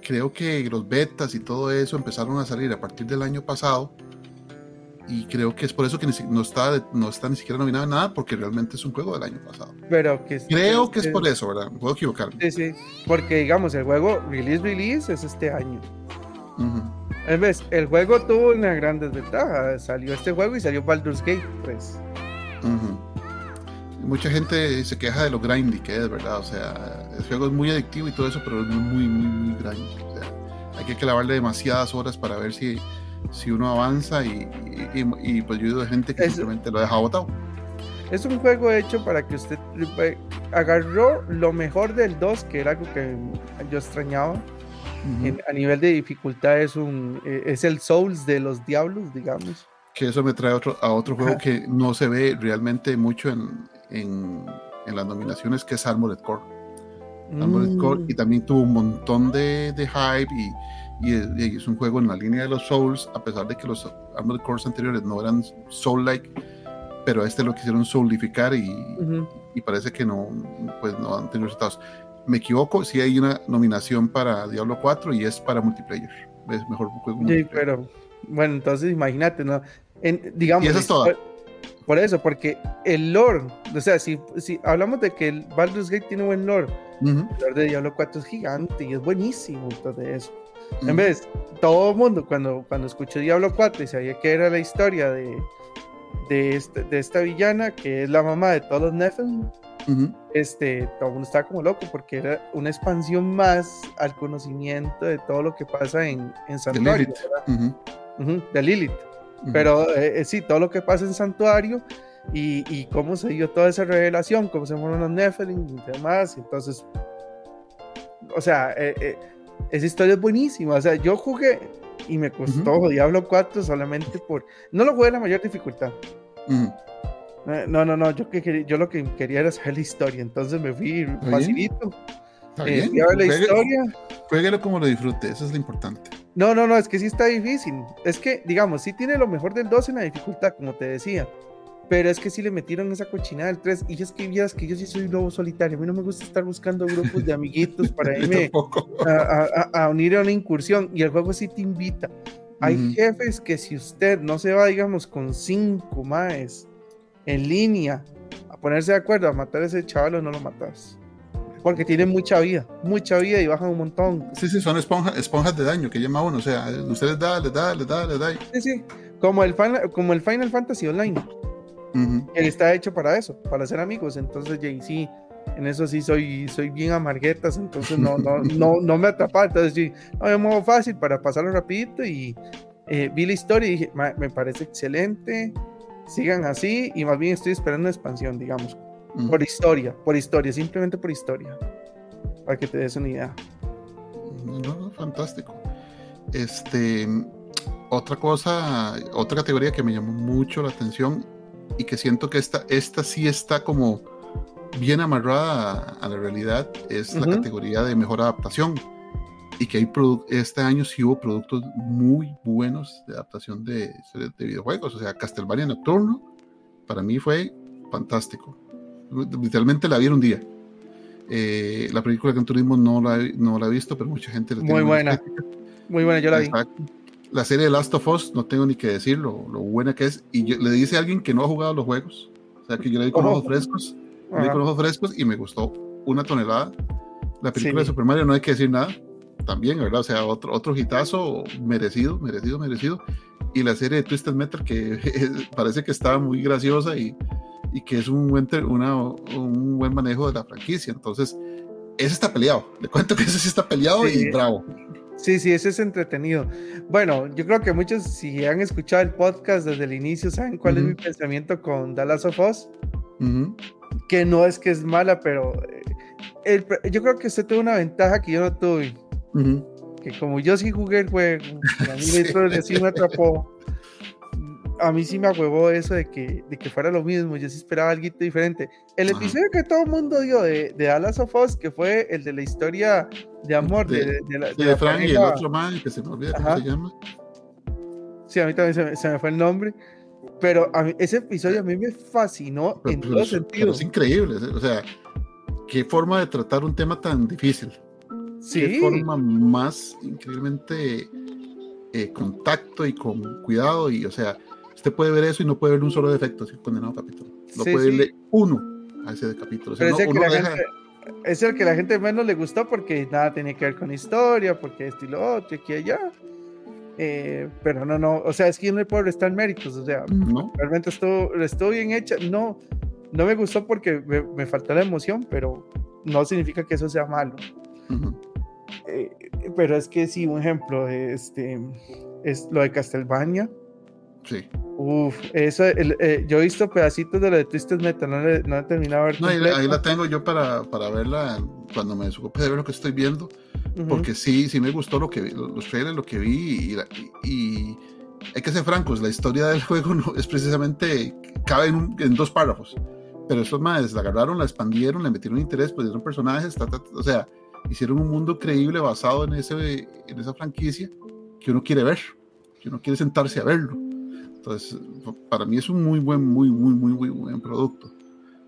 Creo que los betas y todo eso empezaron a salir a partir del año pasado. Y creo que es por eso que no está, no está ni siquiera nominado nada, porque realmente es un juego del año pasado. Pero que creo que, es por eso, ¿verdad? Puedo equivocarme. Sí, sí. Porque, digamos, el juego release, release es este año. En vez, el juego tuvo una gran desventaja. Salió este juego y salió Baldur's Gate, pues mucha gente se queja de lo grindy que es, ¿verdad? O sea, el juego es muy adictivo y todo eso, pero es muy, muy, muy grindy. O sea, hay que clavarle demasiadas horas para ver si, si uno avanza y, y, pues yo he oído de gente que simplemente lo deja botado. Es un juego hecho para que usted agarró lo mejor del 2, que era algo que yo extrañaba. a nivel de dificultad es, un, eh, es el Souls de los diablos, digamos que eso me trae otro, a otro juego que no se ve realmente mucho en, en, las nominaciones, que es Armored Core. Armored Core, mm. y también tuvo un montón de, de hype y, y, es un juego en la línea de los Souls, a pesar de que los Armored Cores anteriores no eran Soul-like, pero este lo quisieron soulificar y, y, parece que no, pues no han tenido resultados. Me equivoco, si hay una nominación para Diablo 4 y es para multiplayer. Es mejor juego. Sí, pero bueno, entonces imagínate, ¿no? En, digamos, y eso es todo. Por eso, porque el lore, o sea, si, si hablamos de que el Baldur's Gate tiene buen lore, el lore de Diablo 4 es gigante y es buenísimo todo eso. En vez, todo el mundo cuando, cuando escuchó Diablo 4 y sabía que era la historia de, de, este, de esta villana, que es la mamá de todos los Nephilim, este, todo el mundo estaba como loco porque era una expansión más al conocimiento de todo lo que pasa en, en Santuario. De Lilith. de Lilith. Pero eh, eh, sí, todo lo que pasa en Santuario y, y, cómo se dio toda esa revelación, cómo se fueron los Nephilim y demás. Entonces, o sea, eh, esa historia es buenísima. O sea, yo jugué y me costó Diablo 4 solamente por. No lo jugué a la mayor dificultad. No, no, no, yo, que, yo lo que quería era saber la historia, entonces me fui facilito. Está bien. la historia. Jueguelo como lo disfrute, eso es lo importante. No, no, no, es que sí está difícil. Es que, digamos, sí tiene lo mejor del 2 en la dificultad, como te decía. Pero es que sí le metieron esa cochinada del 3. Y es que vieras que yo sí soy lobo solitario. A mí no me gusta estar buscando grupos de amiguitos para irme a, unir a una incursión. Y el juego sí te invita. Hay jefes que si usted no se va, digamos, con cinco más en línea a ponerse de acuerdo a matar a ese chaval, no lo matas. Porque tienen mucha vida, mucha vida y bajan un montón. Sí, sí, son esponjas de daño que llama uno. O sea, ustedes da, les da, les da, les da. Sí, sí. Como el, como el Final Fantasy Online. Él está hecho para eso, para ser amigos. Entonces, Jay, sí, en eso sí soy, soy bien amarguetas. Entonces, no, no, no, no me atrapa. Entonces, sí, no, de modo fácil para pasarlo rapidito. Y eh, vi la historia y dije, me parece excelente. Sigan así. Y más bien estoy esperando una expansión, digamos por historia, por historia, simplemente por historia. Para que te des una idea. No, fantástico. Este, otra cosa, otra categoría que me llamó mucho la atención y que siento que esta, esta sí está como bien amarrada a, la realidad es la categoría de mejor adaptación. y que hay este año sí hubo productos muy buenos de adaptación de, de videojuegos. O sea, Castlevania Nocturno, para mí fue fantástico. Literalmente la vi en un día. Eh, la película de Gran Turismo no la, no la he visto, pero mucha gente la Muy buena. Muy buena, yo la vi. La serie de Last of Us, no tengo ni que decir lo, buena que es. Y le dice a alguien que no ha jugado los juegos. O sea, que yo le di con ojos frescos. Le di con ojos frescos y me gustó una tonelada. La película de Super Mario no hay que decir nada también, ¿verdad? O sea, otro, otro hitazo merecido, merecido, merecido. Y la serie de Twisted Metal que parece que estaba muy graciosa y, y que es un buen, una, un buen manejo de la franquicia. Entonces, ese está peleado. Le cuento que ese sí está peleado y bravo. Sí, sí, ese es entretenido. Bueno, yo creo que muchos, si han escuchado el podcast desde el inicio, saben cuál es mi pensamiento con Dallas of Us. Que no es que es mala, pero eh, yo creo que usted tuvo una ventaja que yo no tuve. Que como yo sí jugué el juego, a mí sí. me atrapó. A mí sí me ahuevó eso de que, de que fuera lo mismo. Yo sí esperaba algo diferente. El episodio que todo el mundo dio de, de Alas of Us, que fue el de la historia de amor de, de, la, de Frank y el otro man, que se me olvida cómo se llama. Sí, a mí también se me, fue el nombre. Pero a mí, ese episodio a mí me fascinó en todo sentido. es increíble. O sea, qué forma de tratar un tema tan difícil. Sí. forma más increíblemente eh, contacto y con cuidado. Y, o sea, usted puede ver eso y no puede ver un solo defecto así condenado capítulo. No puede verle uno a ese capítulo. es, el que la gente menos le gustó porque nada tenía que ver con historia, porque esto y lo otro, aquí y allá. Eh, pero no, no, o sea, es que yo no le puedo restar méritos, o sea, realmente estuvo, estuvo bien hecha. No, no me gustó porque me, me faltó la emoción, pero no significa que eso sea malo. Eh, pero es que sí, un ejemplo, este, es lo de Castlevania. Sí. Uf, eso, eh, yo he visto pedacitos de lo de Twisted Metal, no, no he terminado de ver. No, ahí, la tengo yo para, para verla cuando me desocupe de ver lo que estoy viendo, porque sí, sí me gustó lo que los trailers, lo que vi, y, y, hay que ser francos, la historia del juego no, es precisamente, cabe en, en dos párrafos, pero esos más la agarraron, la expandieron, le metieron interés, pusieron personajes, o sea, hicieron un mundo creíble basado en, ese, en esa franquicia que uno quiere ver, que uno quiere sentarse a verlo. Entonces, para mí es un muy buen, muy, muy, muy, muy buen producto.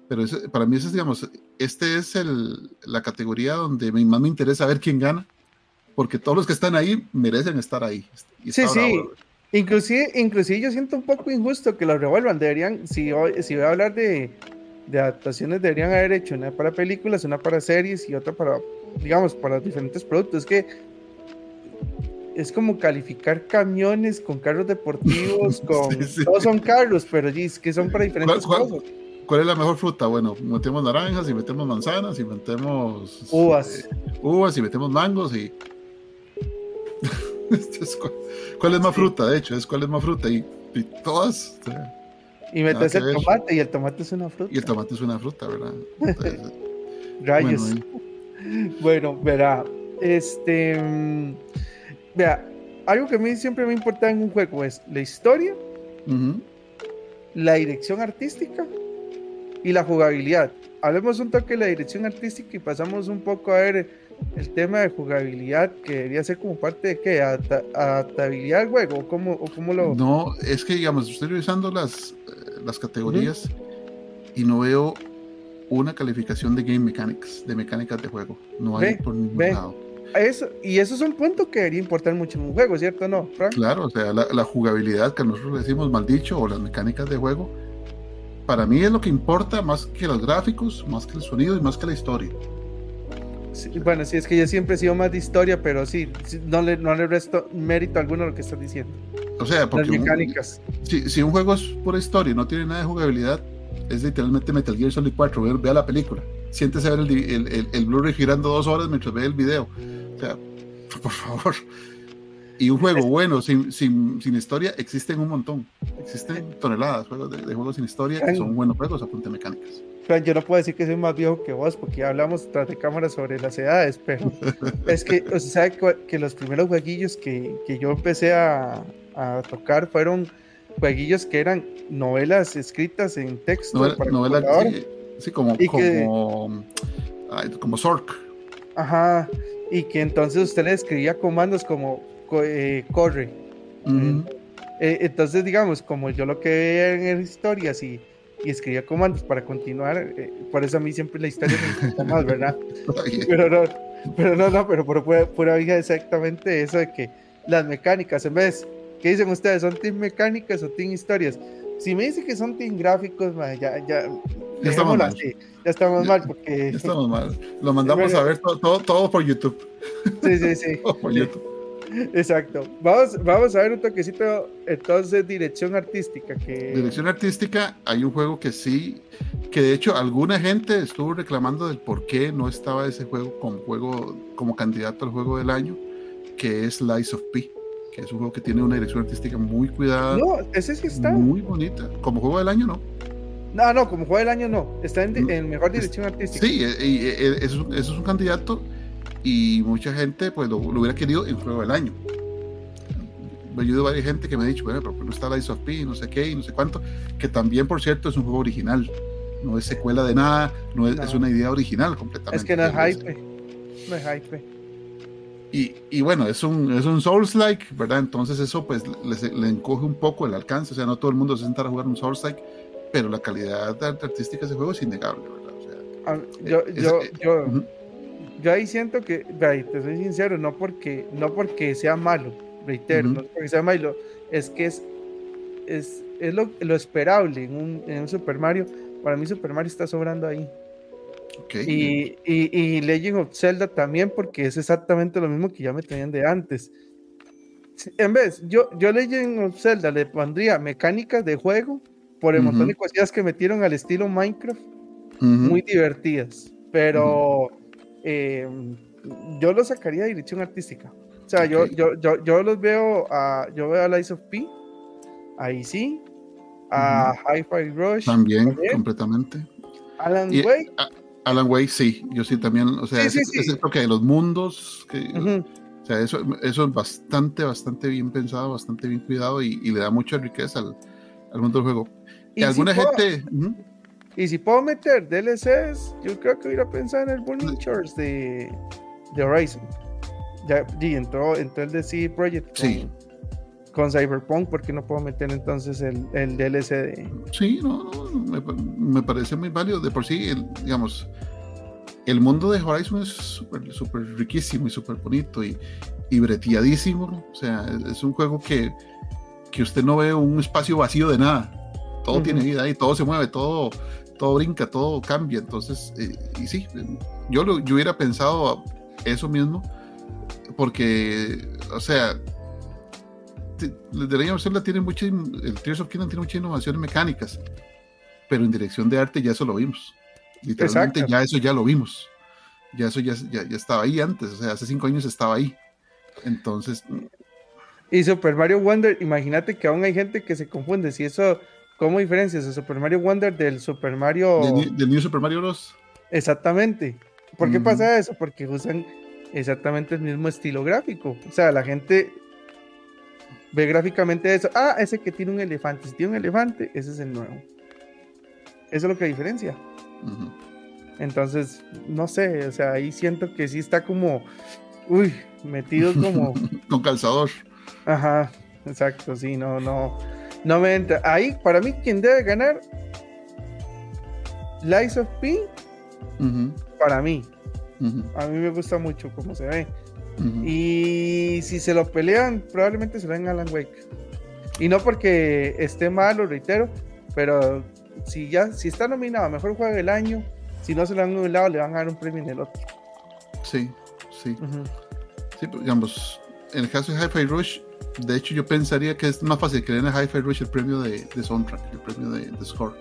Pero para mí, es, digamos, este es el, la categoría donde más me interesa ver quién gana, porque todos los que están ahí merecen estar ahí. sí, sí. Inclusive, inclusive yo siento un poco injusto que lo revuelvan. Deberían, si, si voy a hablar de, de adaptaciones, deberían haber hecho una para películas, una para series y otra para digamos, para diferentes productos. Es que es como calificar camiones con carros deportivos, con todos son carros, pero es que son para diferentes ¿Cuál, cosas. ¿Cuál es la mejor fruta? Bueno, metemos naranjas y metemos manzanas y metemos uvas, eh, uvas y metemos mangos y ¿Cuál es más fruta? De hecho, es cuál es más fruta y, todas. y metes el tomate y el tomate es una fruta. Y el tomate es una fruta, ¿verdad? Rayos. Bueno, verá, este, mm, vea, algo que a mí siempre me importa en un juego es la historia, la dirección artística y la jugabilidad. Hablemos un toque de la dirección artística y pasamos un poco a ver el tema de jugabilidad que debería ser como parte de qué, adaptabilidad al juego, o cómo, o cómo lo... No, es que digamos, estoy revisando las, eh, las categorías y no veo una calificación de Game Mechanics, de mecánicas de juego. No hay por ningún lado. Eso, y eso es un punto que debería importar mucho en un juego, ¿cierto? ¿No, Claro, o sea, la, jugabilidad que nosotros decimos mal dicho o las mecánicas de juego, para mí es lo que importa más que los gráficos, más que el sonido y más que la historia. bueno, sí, es que yo siempre he sido más de historia, pero sí, no le, no le resto mérito alguno a lo que estás diciendo. O sea, porque las mecánicas. si, si un juego es pura historia y no tiene nada de jugabilidad, es literalmente Metal Gear Solid 4, vea la película, siéntese a ver el, el, el, Blu-ray girando dos horas mientras ve el video. O sea, por favor. Y un juego bueno, sin, sin, sin historia, existen un montón. Existen toneladas de, de juegos sin historia que son buenos juegos a punta mecánicas. yo no puedo decir que soy más viejo que vos porque ya hablamos tras de cámara sobre las edades, pero es que, o sea, que los primeros jueguillos que, que yo empecé a, a tocar fueron jueguillos que eran novelas escritas en texto. Novela, sí, como, como, como Zork. Ajá. y que entonces usted le escribía comandos como eh, corre. Eh, entonces, digamos, como yo lo que veía en historias y, y escribía comandos para continuar, por eso a mí siempre la historia me gusta más, ¿verdad? pero no, pero no, no, pero por pura, pura exactamente eso de que las mecánicas, en vez, ¿qué dicen ustedes? ¿Son team mecánicas o team historias? Si me dice que son team gráficos, ya, ya, ya estamos mal. Ya estamos mal porque... Ya estamos mal. Lo mandamos a ver todo, todo, por YouTube. Sí, sí, sí. por YouTube. Exacto. Vamos, vamos a ver un toquecito, entonces, dirección artística. Que... Dirección artística, hay un juego que sí, que de hecho alguna gente estuvo reclamando del por qué no estaba ese juego como juego, como candidato al juego del año, que es Lies of P, que es un juego que tiene una dirección artística muy cuidada. No, ese sí está. Muy bonita. Como juego del año, no. No, no, como juego del año no. Está en, mejor dirección artística. Sí, y, eso, es un candidato y mucha gente pues lo, hubiera querido en juego del año. Me ayudó varias gente que me ha dicho, bueno, pero no está la of P, no sé qué, y no sé cuánto, que también, por cierto, es un juego original. No es secuela de nada, no es, una idea original completamente. Es que no es hype. No es hype. Y, y, bueno, es un, es un Souls-like, ¿verdad? Entonces eso pues le, le, encoge un poco el alcance, o sea, no todo el mundo se sentará a jugar un Souls-like, pero la calidad artística de ese juego es innegable, ¿verdad? O sea, yo, eh, yo, eh, yo, yo ahí siento que, te soy sincero, no porque, no porque sea malo, reitero, no es porque sea malo, es que es, es, es lo, lo, esperable en un, en un, Super Mario. Para mí Super Mario está sobrando ahí. Y, y, y, Legend of Zelda también, porque es exactamente lo mismo que ya me tenían de antes. En vez, yo, yo Legend of Zelda le pondría mecánicas de juego por el montón de cosillas que metieron al estilo Minecraft, muy divertidas. Pero eh, yo lo sacaría de dirección artística. O sea, yo, yo, yo, yo, los veo a, yo veo a Lies of P, ahí sí, a Hi-Fi Rush. También, completamente. Alan Wake. Alan Wake, sí, yo sí también, o sea, es, esto que de los mundos, que, o sea, eso, eso es bastante, bastante bien pensado, bastante bien cuidado y, le da mucha riqueza al, al mundo del juego. Y, alguna gente... Y si puedo meter DLCs, yo creo que voy a pensar en el Burning Shores de, de Horizon. Ya, y entró, entró el de CD Projekt sí. con, Cyberpunk, ¿por qué no puedo meter entonces el, el DLC de.? Sí, no, no me, parece muy válido. De por sí, el, digamos, el mundo de Horizon es súper riquísimo y súper bonito y, y breteadísimo. O sea, es un juego que, que usted no ve un espacio vacío de nada. Todo tiene vida y todo se mueve, todo todo brinca, todo cambia. Entonces, eh, y sí, yo, lo, yo hubiera pensado eso mismo, porque, o sea, Of tiene mucho, el Tears of Kingdom tiene muchas innovaciones mecánicas, pero en dirección de arte ya eso lo vimos. Literalmente ya eso ya lo vimos. Ya eso ya, ya, ya, estaba ahí antes, o sea, hace cinco años estaba ahí. Entonces... Y Super Mario Wonder, imagínate que aún hay gente que se confunde si eso ¿Cómo diferencias el Super Mario Wonder del Super Mario. Del, New Super Mario Bros. Exactamente. ¿Por qué pasa eso? Porque usan exactamente el mismo estilo gráfico. O sea, la gente ve gráficamente eso. Ah, ese que tiene un elefante. Si tiene un elefante, ese es el nuevo. Eso es lo que diferencia. Entonces, no sé, o sea, ahí siento que sí está como, uy, metido como... Con calzador. Ajá, exacto, sí, no, no no me entra. Ahí, para mí, quien debe ganar, Lies of P, para mí. A mí me gusta mucho cómo se ve. Y si se lo pelean, probablemente se lo den a Alan Wake. Y no porque esté mal, lo reitero, pero si ya si está nominado a mejor juego del año, si no se lo han nominado, le van a dar un premio en el otro. Sí, sí. Sí, pues, digamos, en el caso de Hi-Fi Rush, de hecho, yo pensaría que es más fácil que le den a Hi-Fi Rush el premio de, soundtrack, el premio de, score,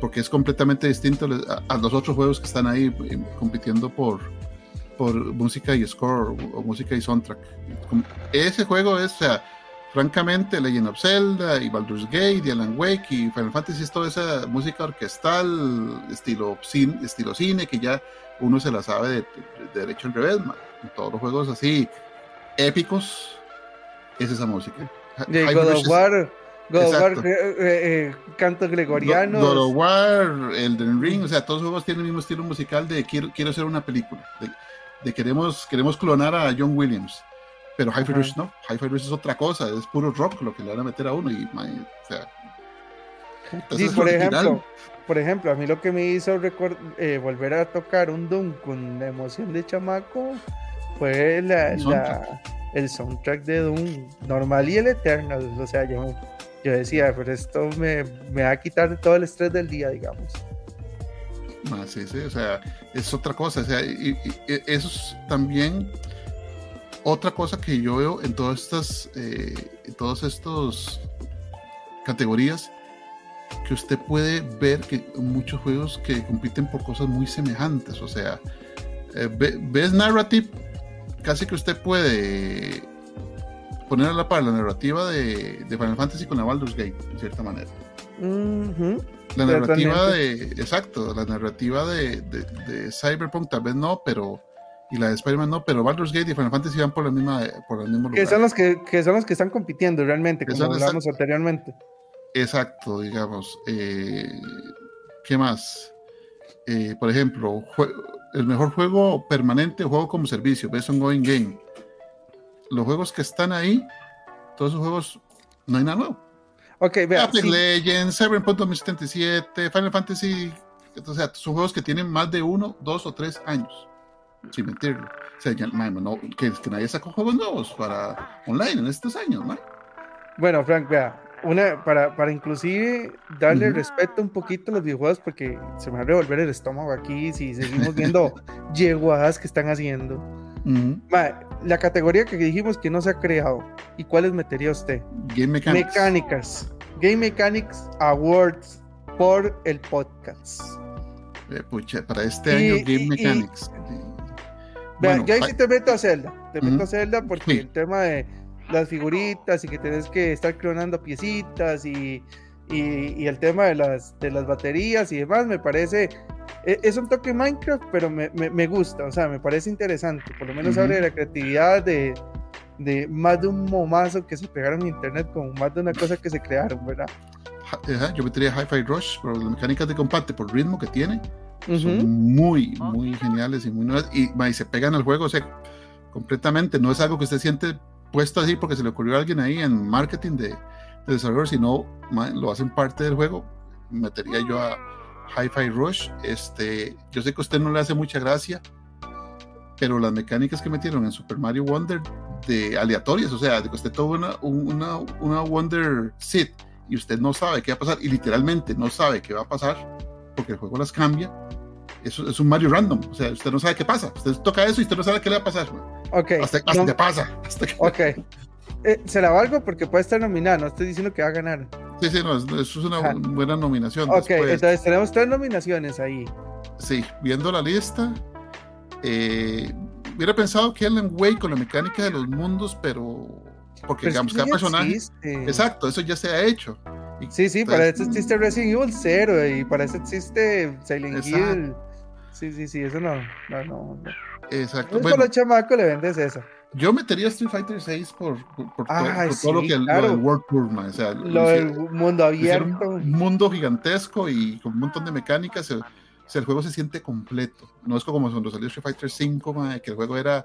porque es completamente distinto a, los otros juegos que están ahí eh, compitiendo por, por música y score o, música y soundtrack. Ese juego es, o sea, francamente, Legend of Zelda y Baldur's Gate y Alan Wake y Final Fantasy es toda esa música orquestal, estilo cine, estilo cine que ya uno se la sabe de, derecho en revés, todos los juegos así épicos es esa música. De God of War, God of War, eh, eh, cantos gregorianos. God of War, Elden Ring, o sea, todos los juegos tienen el mismo estilo musical de quiero, quiero hacer una película. de queremos, queremos clonar a John Williams. Pero Hi-Fi Rush no, Hi-Fi Rush es otra cosa, es puro rock lo que le van a meter a uno. Y, o sea, sí, por ejemplo, por ejemplo, a mí lo que me hizo eh, volver a tocar un Doom con la emoción de chamaco fue la, el, soundtrack. de Doom normal y el Eternal. O sea, yo, yo decía, pero esto me, me va a quitar todo el estrés del día, digamos. Ah, o sea, es otra cosa. O sea, y, eso es también otra cosa que yo veo en todas estas, eh, en todos estos categorías que usted puede ver que muchos juegos que compiten por cosas muy semejantes. O sea, eh, ves narrative, casi que usted puede poner a la par la narrativa de, Final Fantasy con la Baldur's Gate, en cierta manera. La narrativa de. Exacto, la narrativa de, de, Cyberpunk tal vez no, pero. Y la de Spider-Man no, pero Baldur's Gate y Final Fantasy van por la misma, por el mismo lugar. Que son los que, que son los que están compitiendo realmente, como hablamos anteriormente. Exacto, digamos. Eh, ¿Qué más? Eh, por ejemplo, el mejor juego permanente, juego como servicio, Best Going Game. Los juegos que están ahí, todos esos juegos, no hay nada nuevo. Ok, vea. Apex Legends, Cyberpunk 2077, Final Fantasy. O sea, son juegos que tienen más de uno, dos o tres años. Sin mentirlo. O sea, no, que, que nadie sacó juegos nuevos para online en estos años, ¿no? Bueno, Frank, vea, una, para, para inclusive darle respeto un poquito a los videojuegos, porque se me va a revolver el estómago aquí si seguimos viendo yeguadas que están haciendo. la categoría que dijimos que no se ha creado, ¿y cuáles metería usted? Game Mechanics. Mecánicas. Game Mechanics Awards por el podcast. Eh, pucha, para este año Game Mechanics. bueno, yo ahí sí te meto a Zelda. Te meto a Zelda porque el tema de las figuritas y que tenés que estar clonando piecitas y, y, el tema de las, de las baterías y demás, me parece, e, es, un toque Minecraft, pero me, me, gusta, o sea, me parece interesante, por lo menos abre la creatividad de, de más de un momazo que se pegaron en internet con más de una cosa que se crearon, ¿verdad? yo metería Hi-Fi Rush, pero las mecánicas de combate por ritmo que tiene son muy, muy geniales y muy nuevas. Y, y, se pegan al juego, o sea, completamente, no es algo que usted siente puesto así porque se le ocurrió a alguien ahí en marketing de, de desarrollador, si no lo hacen parte del juego, metería yo a Hi-Fi Rush. Este, yo sé que a usted no le hace mucha gracia, pero las mecánicas que metieron en Super Mario Wonder de aleatorias, o sea, que usted toma una, una, Wonder Seed y usted no sabe qué va a pasar, y literalmente no sabe qué va a pasar, porque el juego las cambia, eso es un Mario random. O sea, usted no sabe qué pasa. Usted toca eso y usted no sabe qué le va a pasar. Ok. Hasta, que pasa. Ok. Eh, se la valgo porque puede estar nominada. No estoy diciendo que va a ganar. Sí, sí, no, eso es una buena nominación. Ok, entonces tenemos tres nominaciones ahí. Sí, viendo la lista, eh, hubiera pensado que Ellen Way con la mecánica de los mundos, pero porque digamos cada personaje. Exacto, eso ya se ha hecho. sí, sí, para eso existe Resident Evil 0 y para eso existe Silent Hill. Sí, sí, sí, eso no. No, no. Exacto. Bueno, los chamacos le vendes eso. Yo metería Street Fighter 6 por, por, todo, lo que lo del World Tour, o sea, lo del mundo abierto. Un mundo gigantesco y con un montón de mecánicas. Sea, el juego se siente completo. No es como cuando salió Street Fighter 5, que el juego era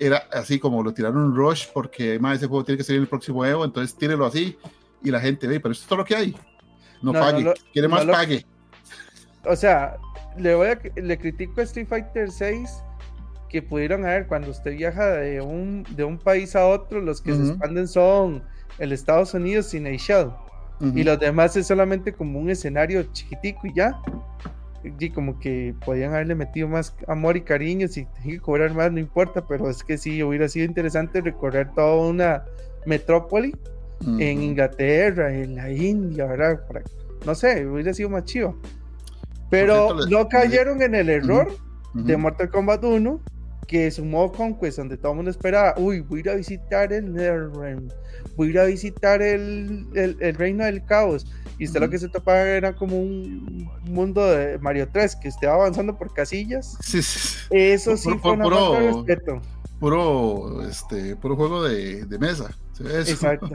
era así como lo tiraron un rush porque más ese juego tiene que salir en el próximo Evo, entonces tírelo así y la gente ve, pero esto es todo lo que hay. No, pague, quiere más pague. O sea, le voy a, le critico a Street Fighter 6 que pudieron haber cuando usted viaja de un, de un país a otro, los que se expanden son el Estados Unidos y Neychelle. Y los demás es solamente como un escenario chiquitico y ya. Y como que podían haberle metido más amor y cariño, si tienen que cobrar más, no importa, pero es que sí, hubiera sido interesante recorrer toda una metrópoli en Inglaterra, en la India, ¿verdad? no sé, hubiera sido más chido. Pero no cayeron en el error de Mortal Kombat 1, que es un modo Conquest donde todo el mundo esperaba, uy, voy a ir a visitar el Netherrealm, voy a ir a visitar el, el, Reino del Caos. Y usted lo que se topaba era como un mundo de Mario 3, que usted va avanzando por casillas. Sí, sí. Eso sí fue una puro, respeto. Puro, este, puro juego de, de mesa. Exacto.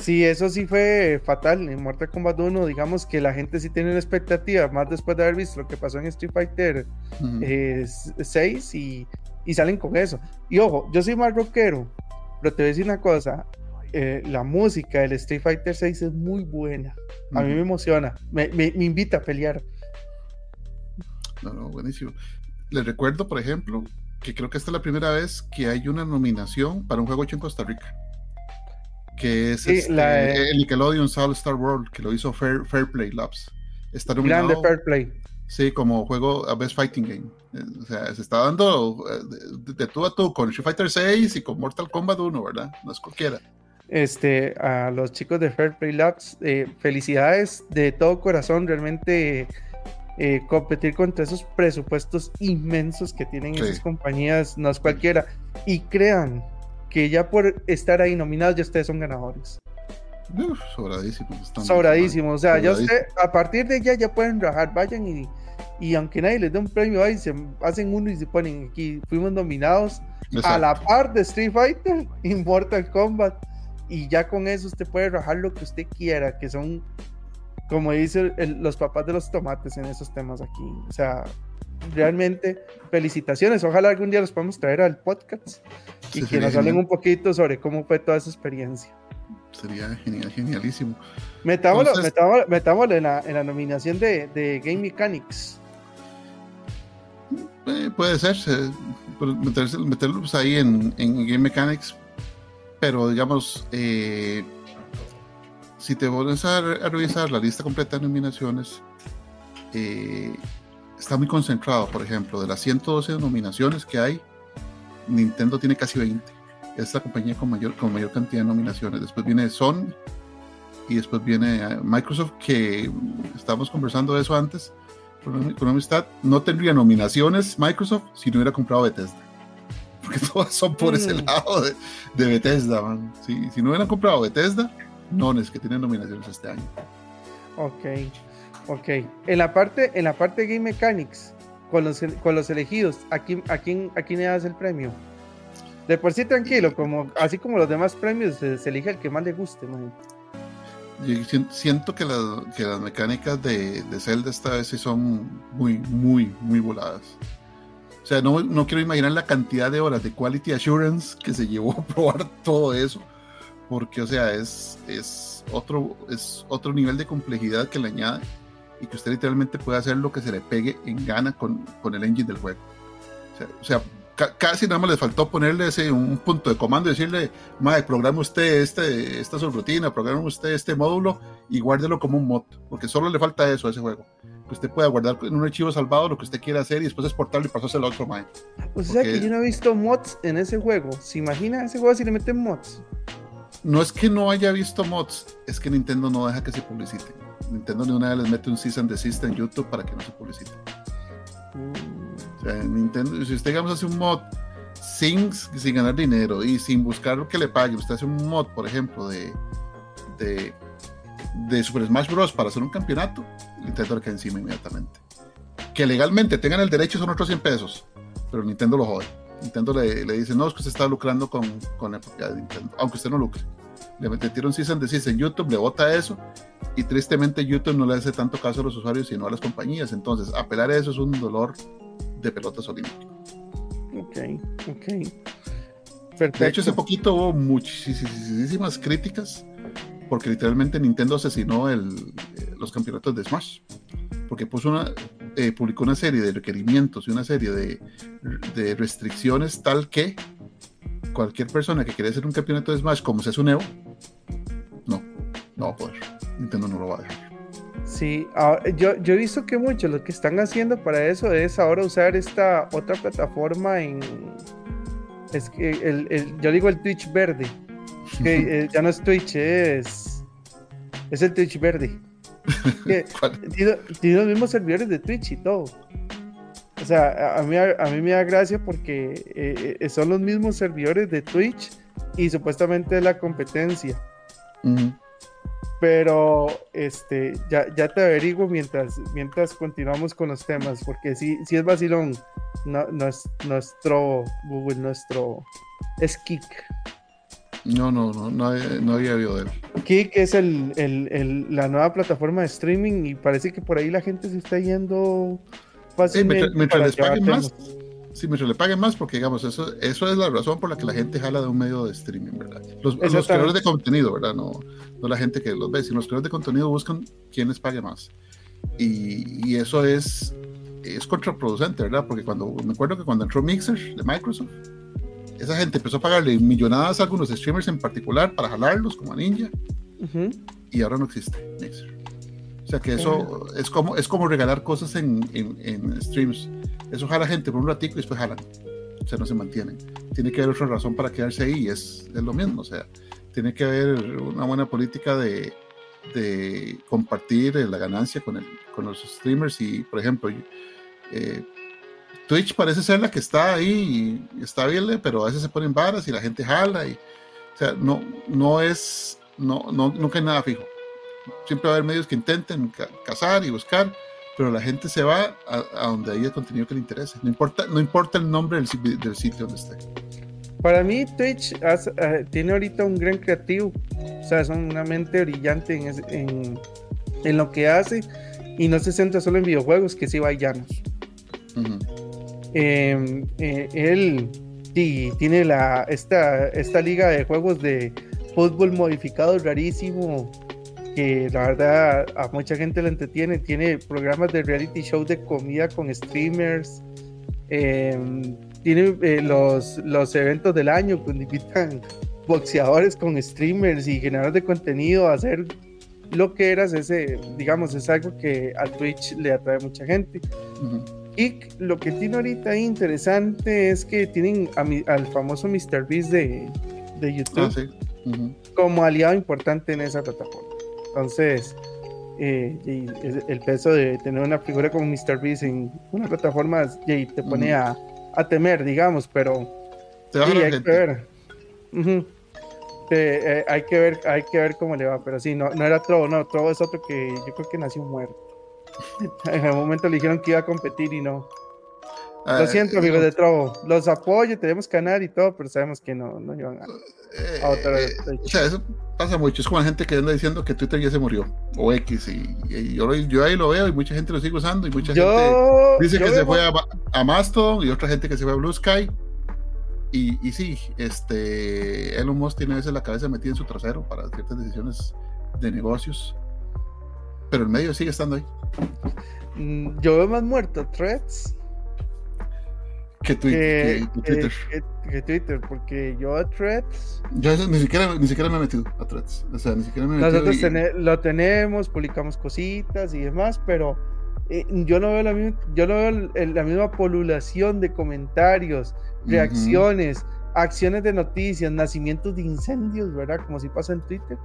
Sí, eso sí fue fatal en Mortal Kombat 1. Digamos que la gente sí tiene una expectativa, más después de haber visto lo que pasó en Street Fighter 6 eh, y y salen con eso. Y ojo, yo soy más rockero, pero te voy a decir una cosa, eh, la música del Street Fighter 6 es muy buena. A mí me emociona, me, me, me, invita a pelear. No, no, buenísimo. Les recuerdo, por ejemplo, que creo que esta es la primera vez que hay una nominación para un juego hecho en Costa Rica. Que es este, el Nickelodeon South Star World, que lo hizo Fair, Fair Play Labs. Está nominado, Grande Fair Play. Sí, como juego a Best Fighting Game. O sea, se está dando de, de tú a tú con Street Fighter 6 y con Mortal Kombat 1, ¿verdad? No es cualquiera. Este, a los chicos de Fair Play Labs, eh, felicidades de todo corazón, realmente eh, competir contra esos presupuestos inmensos que tienen esas compañías no es cualquiera. Y crean que ya por estar ahí nominados ya ustedes son ganadores. sobradísimos. Sobradísimos. O sea, ya usted, a partir de ya ya pueden rajar, vayan y, y aunque nadie les dé un premio ahí, se hacen uno y se ponen aquí. Fuimos nominados a la par de Street Fighter y Mortal Kombat y ya con eso usted puede rajar lo que usted quiera, que son, como dicen los papás de los tomates en esos temas aquí. O sea, realmente felicitaciones. Ojalá algún día los podamos traer al podcast y que nos hablen un poquito sobre cómo fue toda esa experiencia. Sería genial, genialísimo. Metámoslo, metámoslo, en, la, en, la, nominación de, de Game Mechanics. Eh, puede ser, meterlos ahí en, en Game Mechanics pero digamos, eh, si te vuelves a, revisar la lista completa de nominaciones, eh, está muy concentrado, por ejemplo, de las 112 nominaciones que hay, Nintendo tiene casi 20. Es la compañía con mayor, con mayor cantidad de nominaciones. Después viene Sony y después viene eh, Microsoft, que estábamos conversando de eso antes, con, amistad. No tendría nominaciones Microsoft si no hubiera comprado Bethesda porque todas son por ese mm. lado de, Bethesda, man. Si, no hubieran comprado Bethesda, no es que tienen nominaciones este año. Ok, ok. En la parte, en la parte de Game Mechanics, con los, con los elegidos, ¿a quién, a, quién, ¿a quién le das el premio? De por sí tranquilo, como, así como los demás premios, se, elige el que más le guste, siento que, que las mecánicas de, de Zelda esta vez sí son muy, muy, muy voladas. O sea, no, no quiero imaginar la cantidad de horas de quality assurance que se llevó a probar todo eso, porque, o sea, es, es, otro, es otro nivel de complejidad que le añade y que usted literalmente puede hacer lo que se le pegue en gana con, con el engine del juego. O sea, casi nada más le faltó ponerle ese, un punto de comando y decirle, madre, programa usted este, esta subrutina, programa usted este módulo y guárdelo como un mod, porque solo le falta eso a ese juego que usted pueda guardar en un archivo salvado lo que usted quiera hacer y después exportarlo y pasarse al otro, mae. O sea que yo no he visto mods en ese juego. ¿Se imagina ese juego si le meten mods? No es que no haya visto mods, es que Nintendo no deja que se publicite. Nintendo de una vez les mete un season de desist en YouTube para que no se publicite. Mm. O sea, Nintendo, si usted digamos hace un mod sin, ganar dinero y sin buscar lo que le pague, usted hace un mod, por ejemplo, de, Super Smash Bros. para hacer un campeonato, Nintendo le cae encima inmediatamente. Que legalmente tengan el derecho son otros 100 pesos, pero Nintendo lo jode. Nintendo le, dice, no, es que usted está lucrando con, con la propiedad de Nintendo, aunque usted no lucre. Le metieron season de en YouTube, le vota eso, y tristemente YouTube no le hace tanto caso a los usuarios, sino a las compañías. Entonces, apelar a eso es un dolor de pelotas olímpicos. Ok, ok. Perfecto. De hecho, hace poquito hubo muchísimas críticas porque literalmente Nintendo asesinó el, eh, los campeonatos de Smash. Porque puso una, eh, publicó una serie de requerimientos y una serie de, de, restricciones tal que cualquier persona que quiera hacer un campeonato de Smash como se hace un Evo, no, no va a poder. Nintendo no lo va a dejar. Sí, ah, yo, yo he visto que muchos lo que están haciendo para eso es ahora usar esta otra plataforma en... Es que el, el, yo digo el Twitch verde, que eh, ya no es Twitch, es, es el Twitch verde. tiene, los mismos servidores de Twitch y todo. O sea, a mí, a mí me da gracia porque eh, eh, son los mismos servidores de Twitch y supuestamente es la competencia. Pero este, ya, ya te averiguo mientras, mientras continuamos con los temas, porque sí, sí es vacilón. No, no es, nuestro Google, nuestro es Kik. No, no, no, no, no había oído de él. Kik es el, el, la nueva plataforma de streaming y parece que por ahí la gente se está yendo fácilmente. mientras, les paguen más, Sí, mientras le paguen más, porque digamos, eso, eso es la razón por la que la gente jala de un medio de streaming, ¿verdad? Los, los creadores de contenido, ¿verdad? No, no la gente que los ve, sino los creadores de contenido buscan quién les pague más. Y, y eso es, es contraproducente, ¿verdad? Porque cuando me acuerdo que cuando entró Mixer de Microsoft, esa gente empezó a pagarle millonadas a algunos streamers en particular para jalarlos, como a Ninja, y ahora no existe Mixer. O sea que eso es, como, es como regalar cosas en, en, en streams eso jala gente por un ratico y después jalan. O sea, no se mantienen. Tiene que haber otra razón para quedarse ahí y es, es lo mismo. O sea, tiene que haber una buena política de, de compartir la ganancia con, el, con los streamers y, por ejemplo, eh, Twitch parece ser la que está ahí y está bien, pero a veces se ponen varas y la gente jala y, o sea, no, no es, no, no, nunca hay nada fijo. Siempre va a haber medios que intenten cazar y buscar, pero la gente se va a, donde hay el contenido que le interese. No importa, no importa el nombre del, sitio donde esté. Para mí, Twitch eh, tiene ahorita un gran creativo. O sea, es una mente brillante en, en, lo que hace y no se centra solo en videojuegos, que sí va llanos. Em, eh, él tiene la, esta, esta liga de juegos de fútbol modificado rarísimo que la verdad a mucha gente le entretiene. Tiene programas de reality show de comida con streamers. Em, tiene eh, los, los eventos del año donde invitan boxeadores con streamers y generadores de contenido a hacer lo que eras ese, digamos, es algo que al Twitch le atrae a mucha gente. Y lo que tiene ahorita interesante es que tienen al famoso Mr. Beast de, de YouTube ah, como aliado importante en esa plataforma. Entonces, eh, el peso de tener una figura como Mr. Beast en una plataforma te pone a, temer, digamos, pero hay, que ver. Eh, hay que ver. hay que ver, cómo le va, pero sí, no, no era Trovo, no, Trovo es otro que yo creo que nació muerto. en el momento le dijeron que iba a competir y no. Lo ah, siento, amigos de Trovo. Los apoyo, tenemos canal y todo, pero sabemos que no, no iban a. Eh, eh, o sea, eso pasa mucho. Es como la gente que anda diciendo que Twitter ya se murió. O X. Y, yo, yo, ahí lo veo y mucha gente lo sigue usando. Y mucha gente dice que se fue a, a, Mastodon y otra gente que se fue a Blue Sky. Y, y sí, este, Elon Musk tiene a veces la cabeza metida en su trasero para ciertas decisiones de negocios. Pero el medio sigue estando ahí. Mm, yo veo más muerto Threads que, Twitter, que, Twitter, porque yo a Threads. Yo ni siquiera, ni siquiera me he metido a Threads. O sea, ni siquiera me he metido. Nosotros lo tenemos, publicamos cositas y demás, pero eh, yo no veo, la misma, yo no veo la misma polulación de comentarios, reacciones, acciones de noticias, nacimientos de incendios, ¿verdad? Como si pasa en Twitter.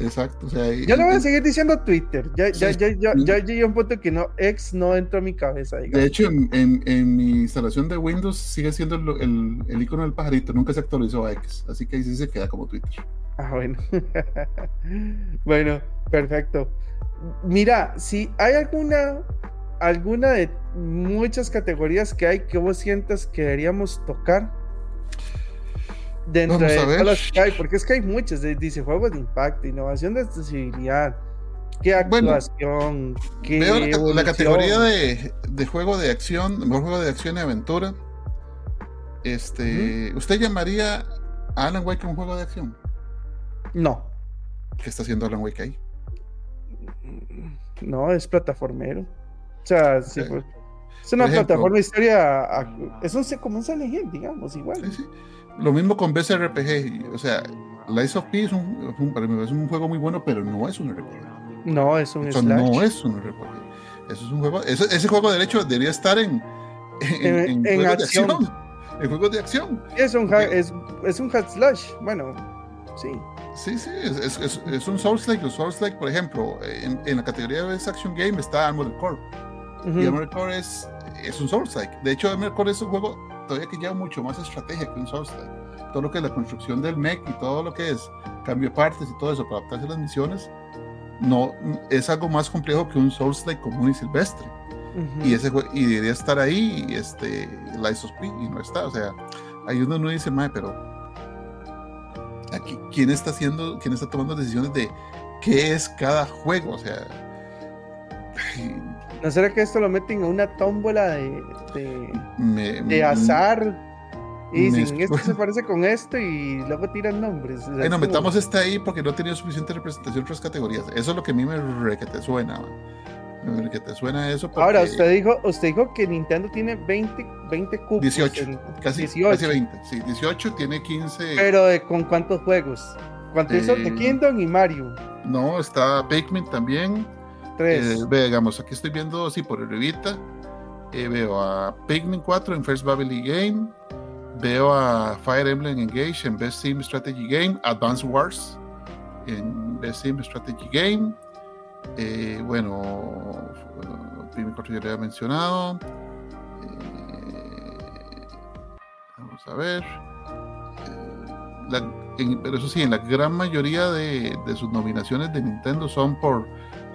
Exacto. O sea, yo le voy a seguir diciendo Twitter. Ya, ya, ya, ya, ya llegué a un punto que no, ex no entró a mi cabeza. De hecho, en, en, mi instalación de Windows sigue siendo el, el, icono del pajarito, nunca se actualizó a X. Así que ahí sí se queda como Twitter. Ah, bueno. bueno, perfecto. Mira, si hay alguna, alguna de muchas categorías que hay que vos sientas que deberíamos tocar dentro de todas las que hay, porque es que hay muchas, dice juegos de impacto, innovación de accesibilidad, qué actuación, qué la, categoría de, de, juego de acción, mejor juego de acción y aventura. Este, ¿usted llamaría a Alan Wake un juego de acción? No. ¿Qué está haciendo Alan Wake ahí? No, es plataformero. O sea, sí, pues, es una plataforma de historia. Es un, como un Silent digamos, igual. Sí, sí. Lo mismo con BCRPG, o sea, Lies of P es un, es un, juego muy bueno, pero no es un RPG. No, es un Eso no es un RPG. Eso es un juego, ese juego de hecho debería estar en, en, juegos de acción. En juegos de acción. Es un, es, es un hack slash, bueno, sí. Sí, sí, es, es, es un Souls-like. Los Souls-like, por ejemplo, en, en, la categoría de Best Action Game está Armored Core. Y Armored Core es, es un Souls-like. De hecho, Armored Core es un juego todavía que lleva mucho más estrategia que un software. Todo lo que es la construcción del mech y todo lo que es cambio de partes y todo eso para adaptarse a las misiones, no, es algo más complejo que un Souls-like común y silvestre. y, ese, y debería estar ahí este, la ISOSP y no está. O sea, ahí uno no dice, mae, pero aquí, ¿quién está haciendo, quién está tomando decisiones de qué es cada juego? O sea, ¿No será que esto lo meten en una tómbola de, de, de azar? Y dicen, esto se parece con esto y luego tiran nombres. bueno, metamos este ahí porque no ha tenido suficiente representación en otras categorías. Eso es lo que a mí me re que te suena. Que te suena eso. Ahora, usted dijo, usted dijo que Nintendo tiene 20, 20 cupos. 18, casi, 18. casi 20. Sí, 18 tiene 15. Pero ¿con cuántos juegos? ¿Cuántos son de eh, Kingdom y Mario? No, está Pikmin también. Tres. Eh, digamos, aquí estoy viendo, sí, por revista. Eh, veo a Pikmin 4 en First Babylon Game. Veo a Fire Emblem Engage en Best Team Strategy Game. Advance Wars en Best Team Strategy Game. Eh, bueno, Pikmin 4 ya le había mencionado. vamos a ver. pero eso sí, en la gran mayoría de, de sus nominaciones de Nintendo son por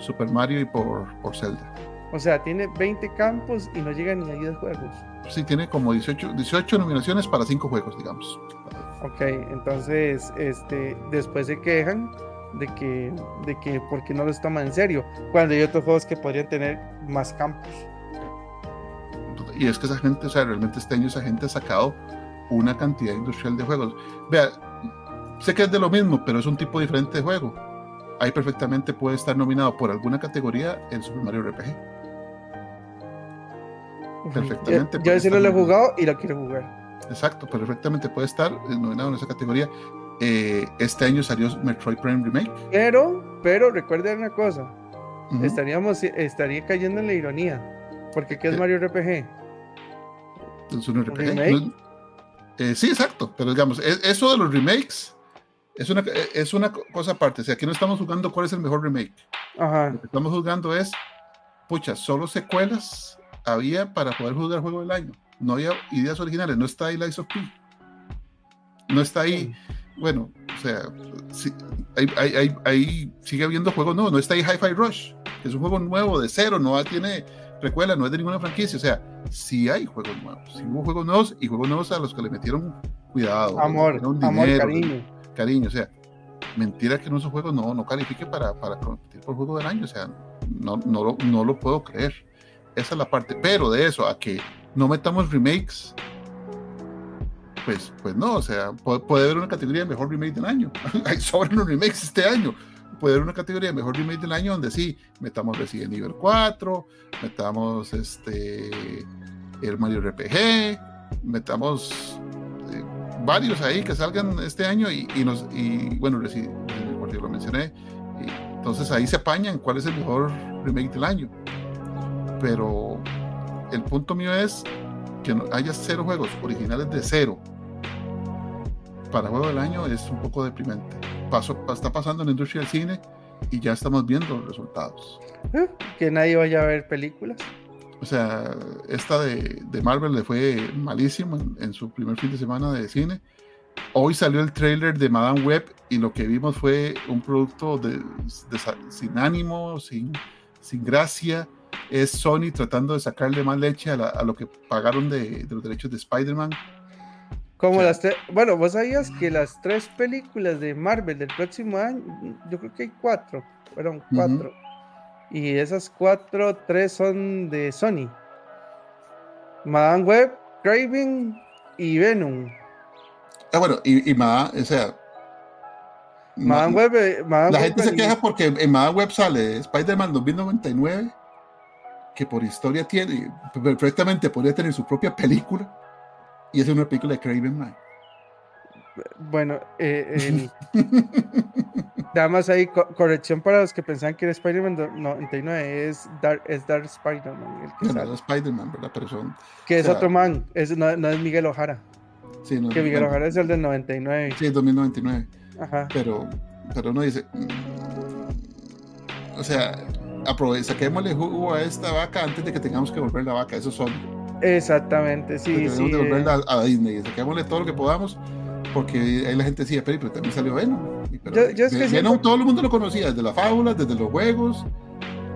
Super Mario y por, por Zelda. O sea, tiene 20 campos y no llega ni a 10 juegos. Sí, tiene como 18, 18 nominaciones para 5 juegos, digamos. Ok, entonces, este, después se quejan de que, de que, porque no los toman en serio? Cuando hay otros juegos que podrían tener más campos. Y es que esa gente, o sea, realmente este año esa gente ha sacado una cantidad industrial de juegos. Vea, sé que es de lo mismo, pero es un tipo diferente de juego ahí perfectamente puede estar nominado por alguna categoría en Super Mario RPG. Perfectamente. Yo, yo no lo he jugado y lo quiero jugar. Exacto, perfectamente puede estar nominado en esa categoría. Eh, este año salió Metroid Prime Remake. Pero, pero recuerden una cosa. Estaríamos, estaría cayendo en la ironía. Porque ¿qué es eh, Mario RPG? Es un RPG. Eh, sí, exacto. Pero digamos, e, eso de los remakes es una, es una cosa aparte. O sea, aquí no estamos jugando cuál es el mejor remake. Lo que estamos jugando es, pucha, solo secuelas había para poder jugar el juego del año. No había ideas originales. No está ahí Lies of P. No está ahí. Bueno, o sea, ahí, sigue habiendo juegos nuevos. No está ahí Hi-Fi Rush, que es un juego nuevo de cero. No tiene recuela, no es de ninguna franquicia. O sea, sí hay juegos nuevos. Sí hubo juegos nuevos y juegos nuevos a los que le metieron cuidado. Amor, amor, cariño cariño. O sea, mentira que nuestro juego no, no califique para, para competir por juego del año. O sea, no, no, lo, no lo puedo creer. Esa es la parte. Pero de eso a que no metamos remakes, pues, pues no. O sea, puede, haber una categoría de mejor remake del año. Hay sobran los remakes este año. Puede haber una categoría de mejor remake del año donde sí, metamos Resident Evil 4, metamos este el Mario RPG, metamos varios ahí que salgan este año y, nos, y bueno, si, lo mencioné, entonces ahí se apañan cuál es el mejor remake del año. Pero el punto mío es que haya cero juegos originales de cero para juego del año es un poco deprimente. Paso, está pasando en la industria del cine y ya estamos viendo los resultados. ¿Eh? Que nadie vaya a ver películas. O sea, esta de, Marvel le fue malísimo en, su primer fin de semana de cine. Hoy salió el trailer de Madame Web y lo que vimos fue un producto de, sin ánimo, sin, sin gracia. Es Sony tratando de sacarle más leche a, lo que pagaron de, los derechos de Spider-Man. Como las bueno, vos sabías que las tres películas de Marvel del próximo año, yo creo que hay cuatro, fueron cuatro. Y esas cuatro, tres son de Sony. Madame Web, Craven y Venom. Ah, bueno, y, y Madame, o sea. Madame Web. Eh, la gente se queja porque en Madame Web sale Spider-Man 2099, que por historia tiene, perfectamente podría tener su propia película, y es una película de Craven Man. Bueno, eh, nada más ahí, corrección para los que pensaban que era Spider-Man 99, es Dark, es Dark Spider-Man. No, no, Spider-Man, ¿verdad? Pero son, que es otro man, es, no, es Miguel Ojara. Sí, no, que Miguel Ojara es el del 99. Sí, 2099. Ajá. Pero, pero uno dice, mm, o sea, aprovecha, saquémosle jugo a esta vaca antes de que tengamos que volver la vaca, eso son. Exactamente, sí, sí. Que volverla a, a Disney, saquémosle todo lo que podamos porque ahí la gente decía, pero, también salió Venom. Venom todo el mundo lo conocía, desde las fábulas, desde los juegos.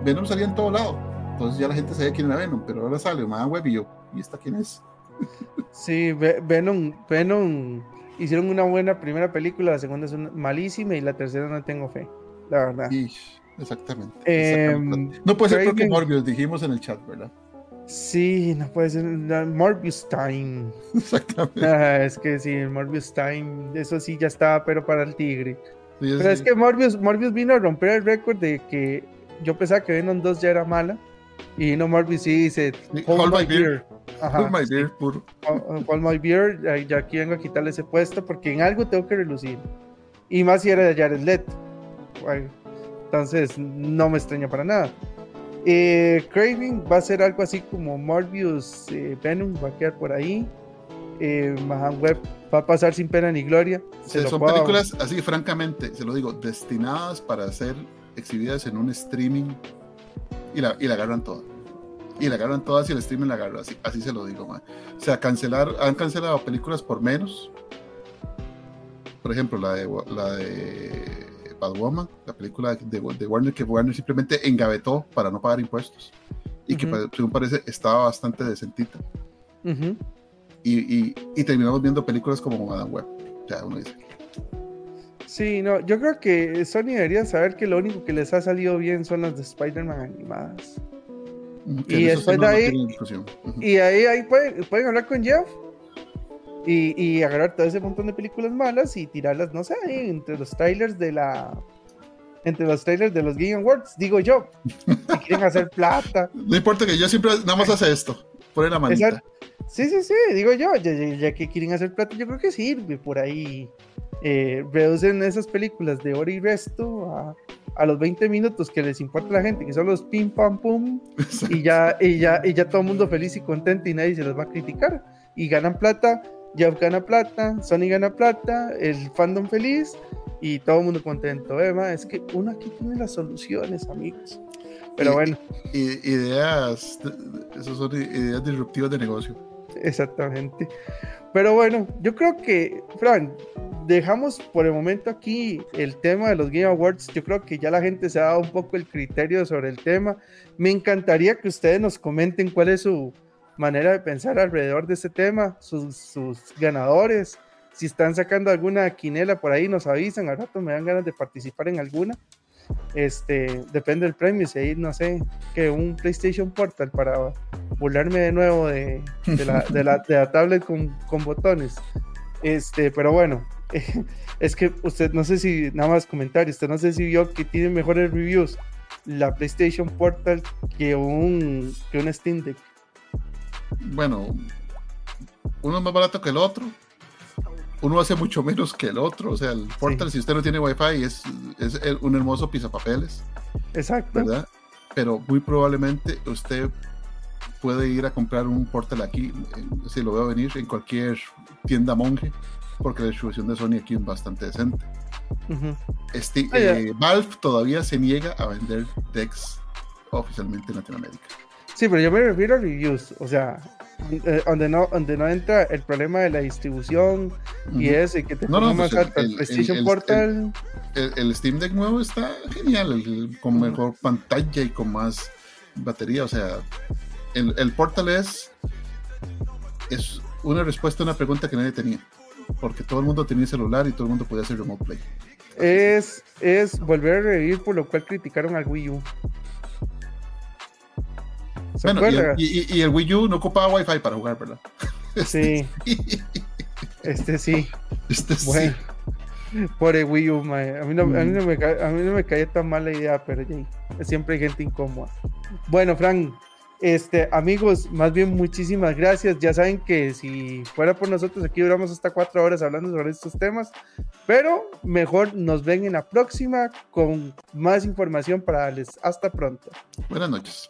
Venom salía en todo lado. Entonces ya la gente sabía quién era Venom, pero ahora sale más Web y yo, ¿y esta quién es? sí, Venom, Venom hicieron una buena primera película, la segunda es malísima y la tercera no tengo fe, la verdad. Exactamente. Em, no puede ser porque Morbius, dijimos en el chat, ¿verdad? Sí, no puede ser. Morbius Time. Exactamente. Ah, es que sí, Morbius Time, eso sí ya estaba, pero para el tigre. Sí, Pero es sí. que Morbius, Morbius vino a romper el récord de que yo pensaba que Venom 2 ya era mala. Y vino Morbius y dice: Sí, Hold, my beer. Ajá, Hold my beer, puro. Hold- Hold my beer. Ya, aquí vengo a quitarle ese puesto porque en algo tengo que relucir. Y más si era de Jared Leto. Entonces, no me extraña para nada. Eh, Craving va a ser algo así como Morbius eh, Venom, va a quedar por ahí. Eh, Mahan Web va a pasar sin pena ni gloria. Se Sí, son puedo- películas, así francamente, se lo digo, destinadas para ser exhibidas en un streaming y la, y la agarran todas. Y la agarran todas y el streaming la agarra, así, así se lo digo, man. O sea, cancelar, han cancelado películas por menos. Por ejemplo, la de, la de Batwoman, la película de, de Warner, que Warner simplemente engavetó para no pagar impuestos. Y que, Ujú. pa- según parece, estaba bastante decentita. Ujú. Y, y, y terminamos viendo películas como Madame Web. O sea, uno dice, Sí, no, yo creo que Sony debería saber que lo único que les ha salido bien son las de Spider-Man animadas. "Mm, que Y después de ahí- tienen discusión". Ujú. Y ahí, ahí pueden, pueden hablar con Jeff y, y agarrar todo ese montón de películas malas y tirarlas, no sé, ahí entre los trailers de la. Entre los trailers de los Game Awards, digo yo. Si quieren hacer plata. No importa que yo siempre nada más hace esto. Pone la manita. Exacto. Sí, sí, sí, digo yo, ya, que quieren hacer plata, yo creo que sirve por ahí. Eh, reducen esas películas de hora y resto a, a los 20 minutos que les importa a la gente, que son los pim pam pum, y ya, y ya, y ya todo el mundo feliz y contento y nadie se los va a criticar. Y ganan plata, Jeff gana plata, Sony gana plata, el fandom feliz y todo el mundo contento. ¿eh, ma? Es que uno aquí tiene las soluciones, amigos. Pero bueno, ideas, esas son ideas disruptivas de negocio. exactamente. Pero bueno, yo creo que, Fran, dejamos por el momento aquí el tema de los Game Awards. Yo creo que ya la gente se ha dado un poco el criterio sobre el tema. Me encantaría que ustedes nos comenten cuál es su manera de pensar alrededor de este tema, sus, sus ganadores. Si están sacando alguna quinela por ahí, nos avisan. Al rato me dan ganas de participar en alguna. Este, depende del premio. Si hay, no sé, que un PlayStation Portal para burlarme de nuevo de, de la, de la- de la tablet con, con botones. Este, pero bueno, es que usted, no sé si, nada más comentario, usted no sé si vio que tiene mejores reviews la PlayStation Portal que un, que un Steam Deck. Bueno, uno es más barato que el otro. Uno hace mucho menos que el otro. O sea, el Portal, si usted no tiene Wi-Fi, es, es un hermoso pisapapeles, Exacto. ¿verdad? Pero muy probablemente usted puede ir a comprar un Portal aquí, si lo veo venir, en cualquier tienda monje, porque la distribución de Sony aquí es bastante decente. Ujú. Este, Ah, eh, Valve todavía se niega a vender decks oficialmente en Latinoamérica. Sí, pero yo me refiero a reviews, o sea, eh, donde no, donde no entra el problema de la distribución y y que te No, no, ponga pues más el- alto el el- PlayStation el- el- Portal. el, Steam Deck nuevo está genial, con mejor pantalla y con más batería. O sea, el, el Portal es, es una respuesta a una pregunta que nadie tenía. Porque todo el mundo tenía celular y todo el mundo podía hacer remote play. es, es volver a revivir por lo cual criticaron al Wii U. ¿Se Bueno, y el, y- y- el Wii U no ocupaba Wi-Fi para jugar, ¿verdad? Sí, este sí. Este sí. Bueno, por el Wii U. A mí, no, a, mí no me, ca- a mí no me caía tan mal la idea, pero siempre hay gente incómoda. Bueno, Frank, este, amigos, más bien muchísimas gracias. Ya saben que si fuera por nosotros aquí duramos hasta cuatro horas hablando sobre estos temas, pero mejor nos ven en la próxima con más información para darles. Hasta pronto. Buenas noches.